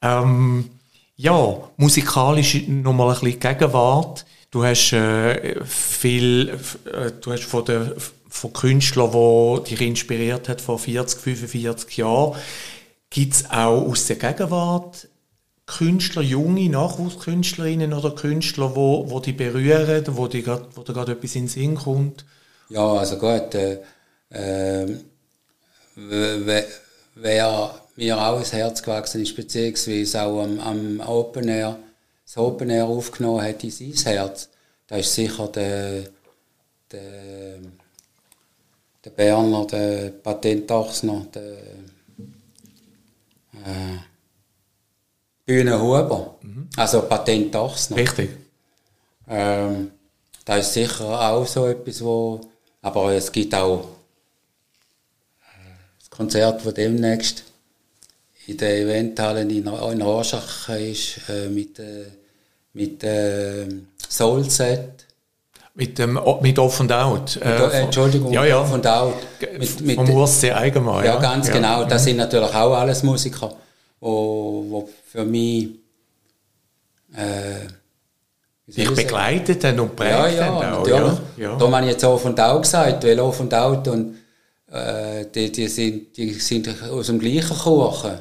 Ähm, ja, musikalisch nochmal ein bisschen Gegenwart. Du hast äh, viel, äh, du hast von der von Künstlern, die dich inspiriert hat vor 40, 45 Jahren. Gibt es auch aus der Gegenwart Künstler, junge Nachwuchskünstlerinnen oder Künstler, wo, wo die berühren, wo, die grad, wo da gerade etwas in den Sinn kommt? Ja, also gut, äh, äh, wer mir auch ins Herz gewachsen ist, beziehungsweise auch am, am Open Air, das Open Air aufgenommen hat in sein Herz, da ist sicher der, der der Berner, der Patentachsner, der äh, Bühnenhuber, mhm. also Patentachsner. Richtig. Ähm, da ist sicher auch so etwas, wo, aber es gibt auch äh, das Konzert, das demnächst in der Eventhalle in, in Rorschach ist, äh, mit, äh, mit äh, Soulset mit, dem, mit Off and Out. Äh, Entschuldigung, ja, ja. Off and Out. Mit, mit, vom Urs C. Eigenmann. Ja, ja, ganz ja. genau. Das mhm. sind natürlich auch alles Musiker, wo, wo für mich äh, dich begleiteten und prägten. Ja, ja, auch, natürlich. Ja, ja. Darum habe ich jetzt Off and Out gesagt, weil Off and Out und äh, die, die, sind, die sind aus dem gleichen Kuchen.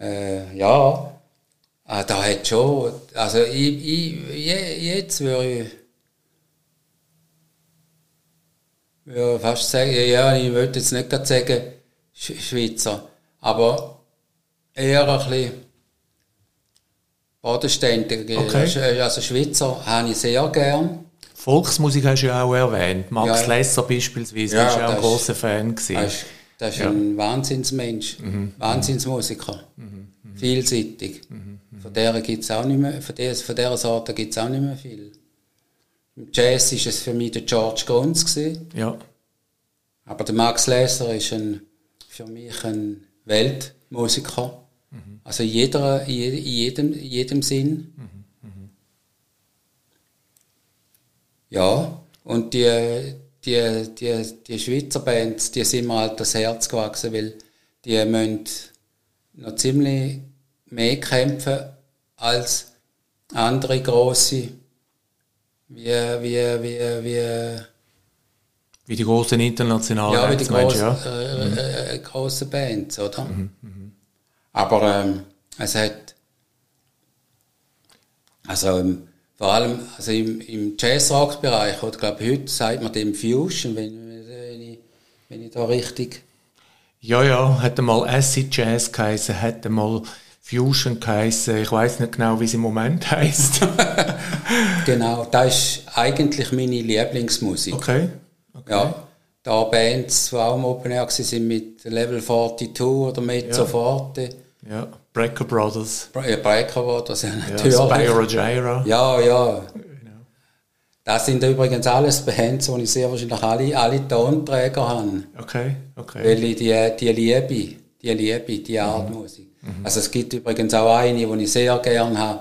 Äh, ja, ah, da hat schon, also ich, ich, jetzt würde ich ja, fast sagen, ja, ich würde jetzt nicht sagen Schweizer, aber eher ein bisschen bodenständig. Okay. Also Schweizer habe ich sehr gern. Volksmusik hast du ja auch erwähnt. Max ja. Lesser beispielsweise, ja, war ja ein großer Fan. Gewesen. Das ist, das ist ja. ein Wahnsinnsmensch, mhm. Wahnsinnsmusiker, mhm. Mhm. vielseitig. Mhm. Von der gibt's auch nicht mehr, von der, von der Sorte gibt es auch nicht mehr viel. Im Jazz war es für mich der George. Gewesen. Ja. Aber der Max Leser ist ein, für mich ein Weltmusiker. Mhm. Also jeder, in jedem, jedem Sinn. Mhm. Ja, und die, die, die, die Schweizer Bands, die sind mir halt das Herz gewachsen, weil die müssen noch ziemlich mehr kämpfen als andere grosse, wie, wie, wie, wie, wie die großen internationalen ja, wie die Bands, grossen, meinst du, ja? äh, äh, äh, grossen Bands, oder? Aber ähm, es hat, also ähm, vor allem also im, im Jazzrock-Bereich, oder glaube heute sagt man dem Fusion, wenn, wenn, ich, wenn ich da richtig Ja, ja, hat mal Acid Jazz geheißen, hat mal Fusion geheißen. Ich weiß nicht genau, wie es im Moment heißt. Genau, das ist eigentlich meine Lieblingsmusik. okay. okay. Ja, da Bands, die auch im Open Air waren, mit Level 42 oder Mezzo Ja. Ja, Brecker Brothers, Bre- Breaker das ja ja, natürlich. Spyro Gyra. Ja, ja. Das sind übrigens alles Bands, wo ich sehr wahrscheinlich alle, alle Tonträger habe. Okay, okay. Weil ich die, die liebe, die liebe, die Art Musik. Also es gibt übrigens auch eine, die ich sehr gerne habe.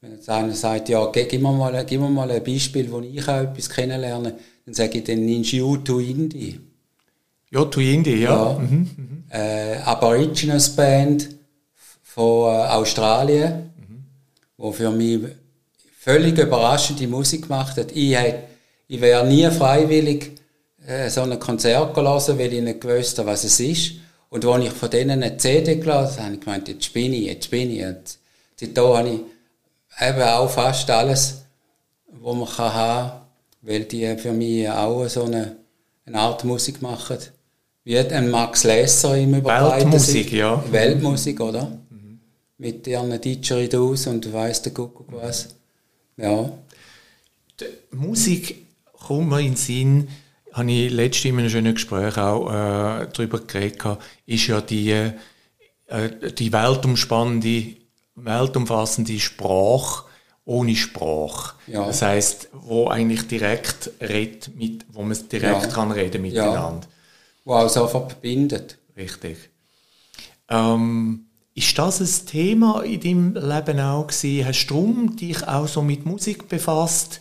Wenn jetzt einer sagt, ja, gib mir mal, gib mir mal ein Beispiel, wo ich auch etwas kennenlerne, dann sage ich den Ninja to Indie. Ja, to Indie, ja. Ja. Mhm. Äh, Aborigines Band von äh, Australien, wo für mich völlig überraschende Musik gemacht hat. Ich, hätt- ich wäre nie freiwillig äh, so ein Konzert gelassen, weil ich nicht gewusst habe, was es ist. Und als ich von denen eine CD gelassen habe, ich gemeint, jetzt bin ich, jetzt bin ich. Und seitdem habe ich eben auch fast alles, was man kann haben kann, weil die für mich auch so eine, eine Art Musik machen. Wie ein Max Lesser im Überbreiten. Weltmusik, ja. Weltmusik, oder? Mit ihren Didgeridoos und weiss der Kuckuck was. Ja. Die Musik kommt mir in den Sinn, habe ich letztens in einem schönen Gespräch auch äh, darüber geredet, ist ja die, äh, die weltumspannende, weltumfassende Sprache ohne Sprache. Ja. Das heißt, wo eigentlich direkt redet, mit, wo man direkt Ja. kann reden miteinander. Wo auch sofort verbindet. Richtig. Ähm, ist das ein Thema in deinem Leben auch gewesen? Hast du dich auch so mit Musik befasst,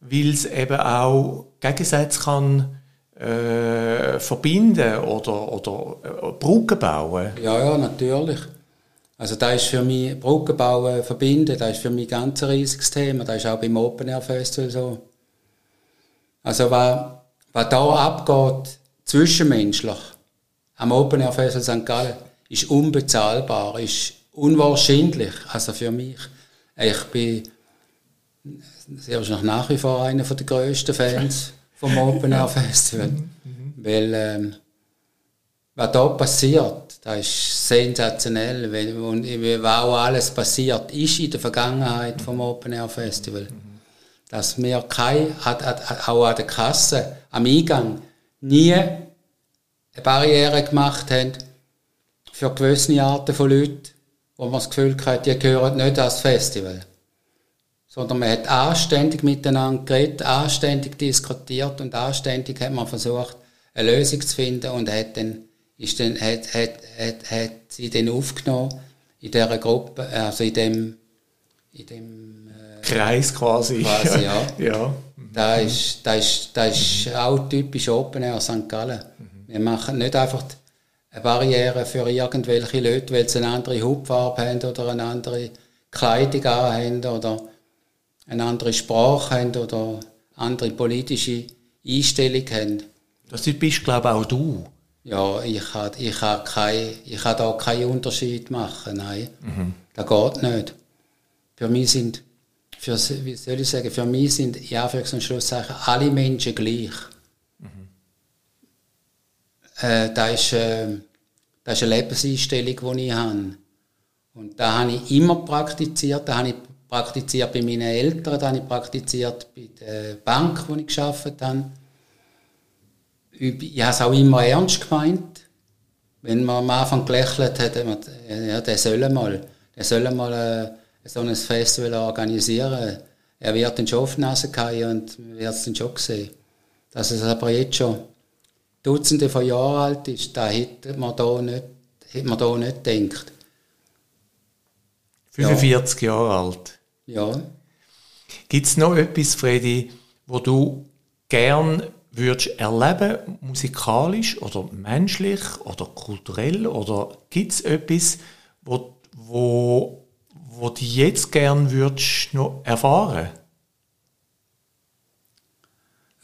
weil es eben auch Gegensätze kann äh, verbinden oder, oder äh, Brücken bauen? Ja, ja, natürlich. Also da ist für mich Brücken bauen, verbinden, das ist für mich ganz ein riesiges Thema. Das ist auch beim Open Air Festival so. Also was, was da abgeht, zwischenmenschlich, am Open Air Festival St. Gallen, ist unbezahlbar, ist unwahrscheinlich. Also für mich, ich bin sehr wahrscheinlich nach wie vor einer der grössten Fans vom Open Air Festival. Weil, ähm, was da passiert, das ist sensationell. Weil, und was auch alles passiert ist in der Vergangenheit vom Open Air Festival. Dass wir kein, auch an der Kasse, am Eingang, nie eine Barriere gemacht haben für gewisse Arten von Leuten, wo man das Gefühl hat, die gehören nicht ans Festival. Sondern man hat anständig miteinander geredet, anständig diskutiert und anständig hat man versucht, eine Lösung zu finden und hat dann, ist dann, hat, hat, hat, hat sie dann aufgenommen in dieser Gruppe, also in dem, in dem Kreis quasi. Quasi, ja. ja. das ist, das ist, das ist auch typisch Open Air St. Gallen. Wir machen nicht einfach eine Barriere für irgendwelche Leute, weil sie eine andere Hautfarbe haben oder eine andere Kleidung haben oder eine andere Sprache haben oder andere politische Einstellung haben. Das bist, glaube ich, auch du. Ja, ich kann, ich kann, kein, ich kann da keinen Unterschied machen, nein. Das geht nicht. Für mich sind, für, wie soll ich sagen, für mich sind, in Anführungs- und Schlusszeichen, alle Menschen gleich. Äh, das, ist, äh, das ist eine Lebenseinstellung, die ich habe. Und da habe ich immer praktiziert. Da habe ich praktiziert bei meinen Eltern, da habe ich praktiziert bei der Bank, wo ich gearbeitet habe. Ich habe es auch immer ernst gemeint. Wenn man am Anfang gelächelt hat, hat man, ja, der soll mal, der soll mal äh, so ein Festival organisieren. Er wird den Nase fallen und man wird es dann schon sehen. Dass es aber jetzt schon Dutzende von Jahren alt ist, da hätte man da nicht, hätte man da nicht gedacht. 45 Jahre alt. Ja. Gibt es noch etwas, Freddy, wo du gern würdest erleben, musikalisch oder menschlich oder kulturell? Oder gibt es etwas, wo, wo, wo du jetzt gern würdest noch erfahren?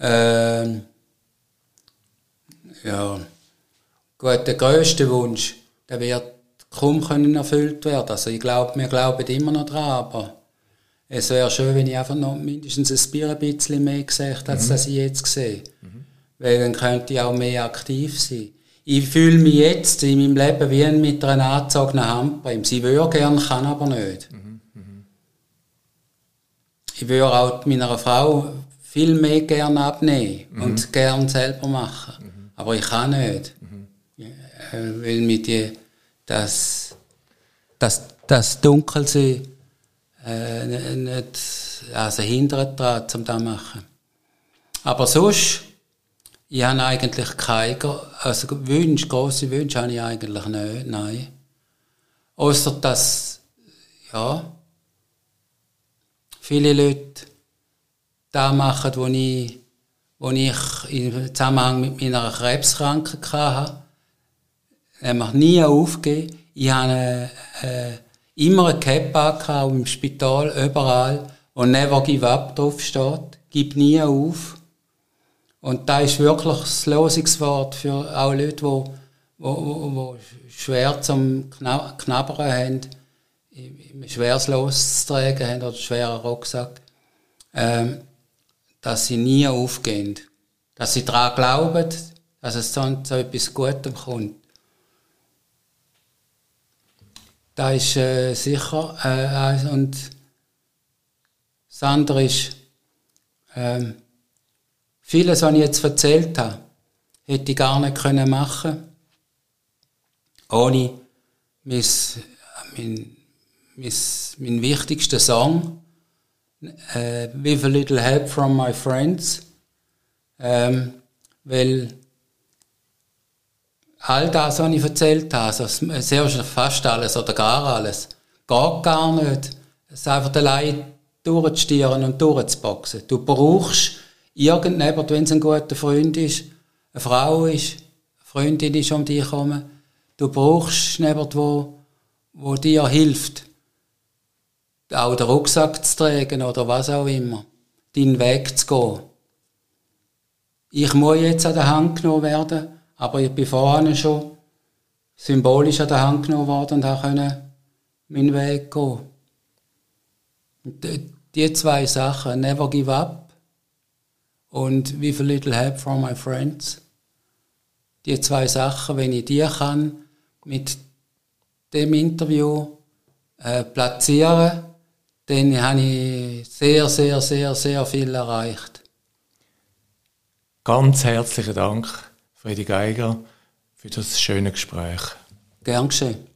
Ähm, ja, gut, der grösste Wunsch, der wird kaum können erfüllt werden. Also ich glaube, wir glauben immer noch dran, aber es wäre schön, wenn ich einfach noch mindestens ein bisschen mehr gesehen als mhm. das ich jetzt sehe. Mhm. Weil dann könnte ich auch mehr aktiv sein. Ich fühle mich jetzt in meinem Leben wie mit einer angezogenen Handbremse. Ich würde gerne, kann aber nicht. Mhm. mhm. Ich würde auch meiner Frau viel mehr gerne abnehmen mhm. und gerne selber machen. Mhm. Aber ich kann nicht. Äh, weil mit die, das, das, das Dunkelsein äh, nicht, also hindert daran, um das zu machen. Aber sonst, ich habe eigentlich keine, also Wünsche, grosse Wünsche habe ich eigentlich nicht, nein. Außer dass, ja, viele Leute da machen, wo ich, wo ich im Zusammenhang mit meiner Krebskrankheit hatte, nämlich nie aufgegeben. Ich habe äh, immer ein Cap angehabt, im Spital, überall, wo Never Give Up drauf steht. Gib nie auf. Und da ist wirklich das Losungswort für auch Leute, die wo, wo schwer zum Knabbern haben, schweres Los zu haben oder schwerer Rucksack, ähm, dass sie nie aufgehen. Dass sie daran glauben, dass es sonst so etwas Gutes kommt. Da ist äh, sicher. Äh, und das andere ist, äh, vieles, was ich jetzt erzählt habe, hätte ich gar nicht können machen ohne mein, mein, mein, mein wichtigsten Song, äh, With a Little Help from My Friends, ähm, weil all das, was ich erzählt habe, also sehr fast alles oder gar alles, geht gar nicht. Es ist einfach allein durchzustieren und durchzuboxen. Du brauchst irgendjemand, wenn es ein guter Freund ist, eine Frau ist, eine Freundin ist um dich herum, du brauchst jemanden, wo, wo dir hilft, auch den Rucksack zu tragen oder was auch immer, deinen Weg zu gehen. Ich muss jetzt an der Hand genommen werden, aber ich bin vorhin schon symbolisch an der Hand genommen worden und konnte meinen Weg gehen. Und die zwei Sachen, never give up und with a little help from my friends, die zwei Sachen, wenn ich die kann, mit dem Interview äh, platzieren, dann habe ich sehr, sehr, sehr, sehr viel erreicht. Ganz herzlichen Dank Freddy Geiger, für das schöne Gespräch. Gern geschehen.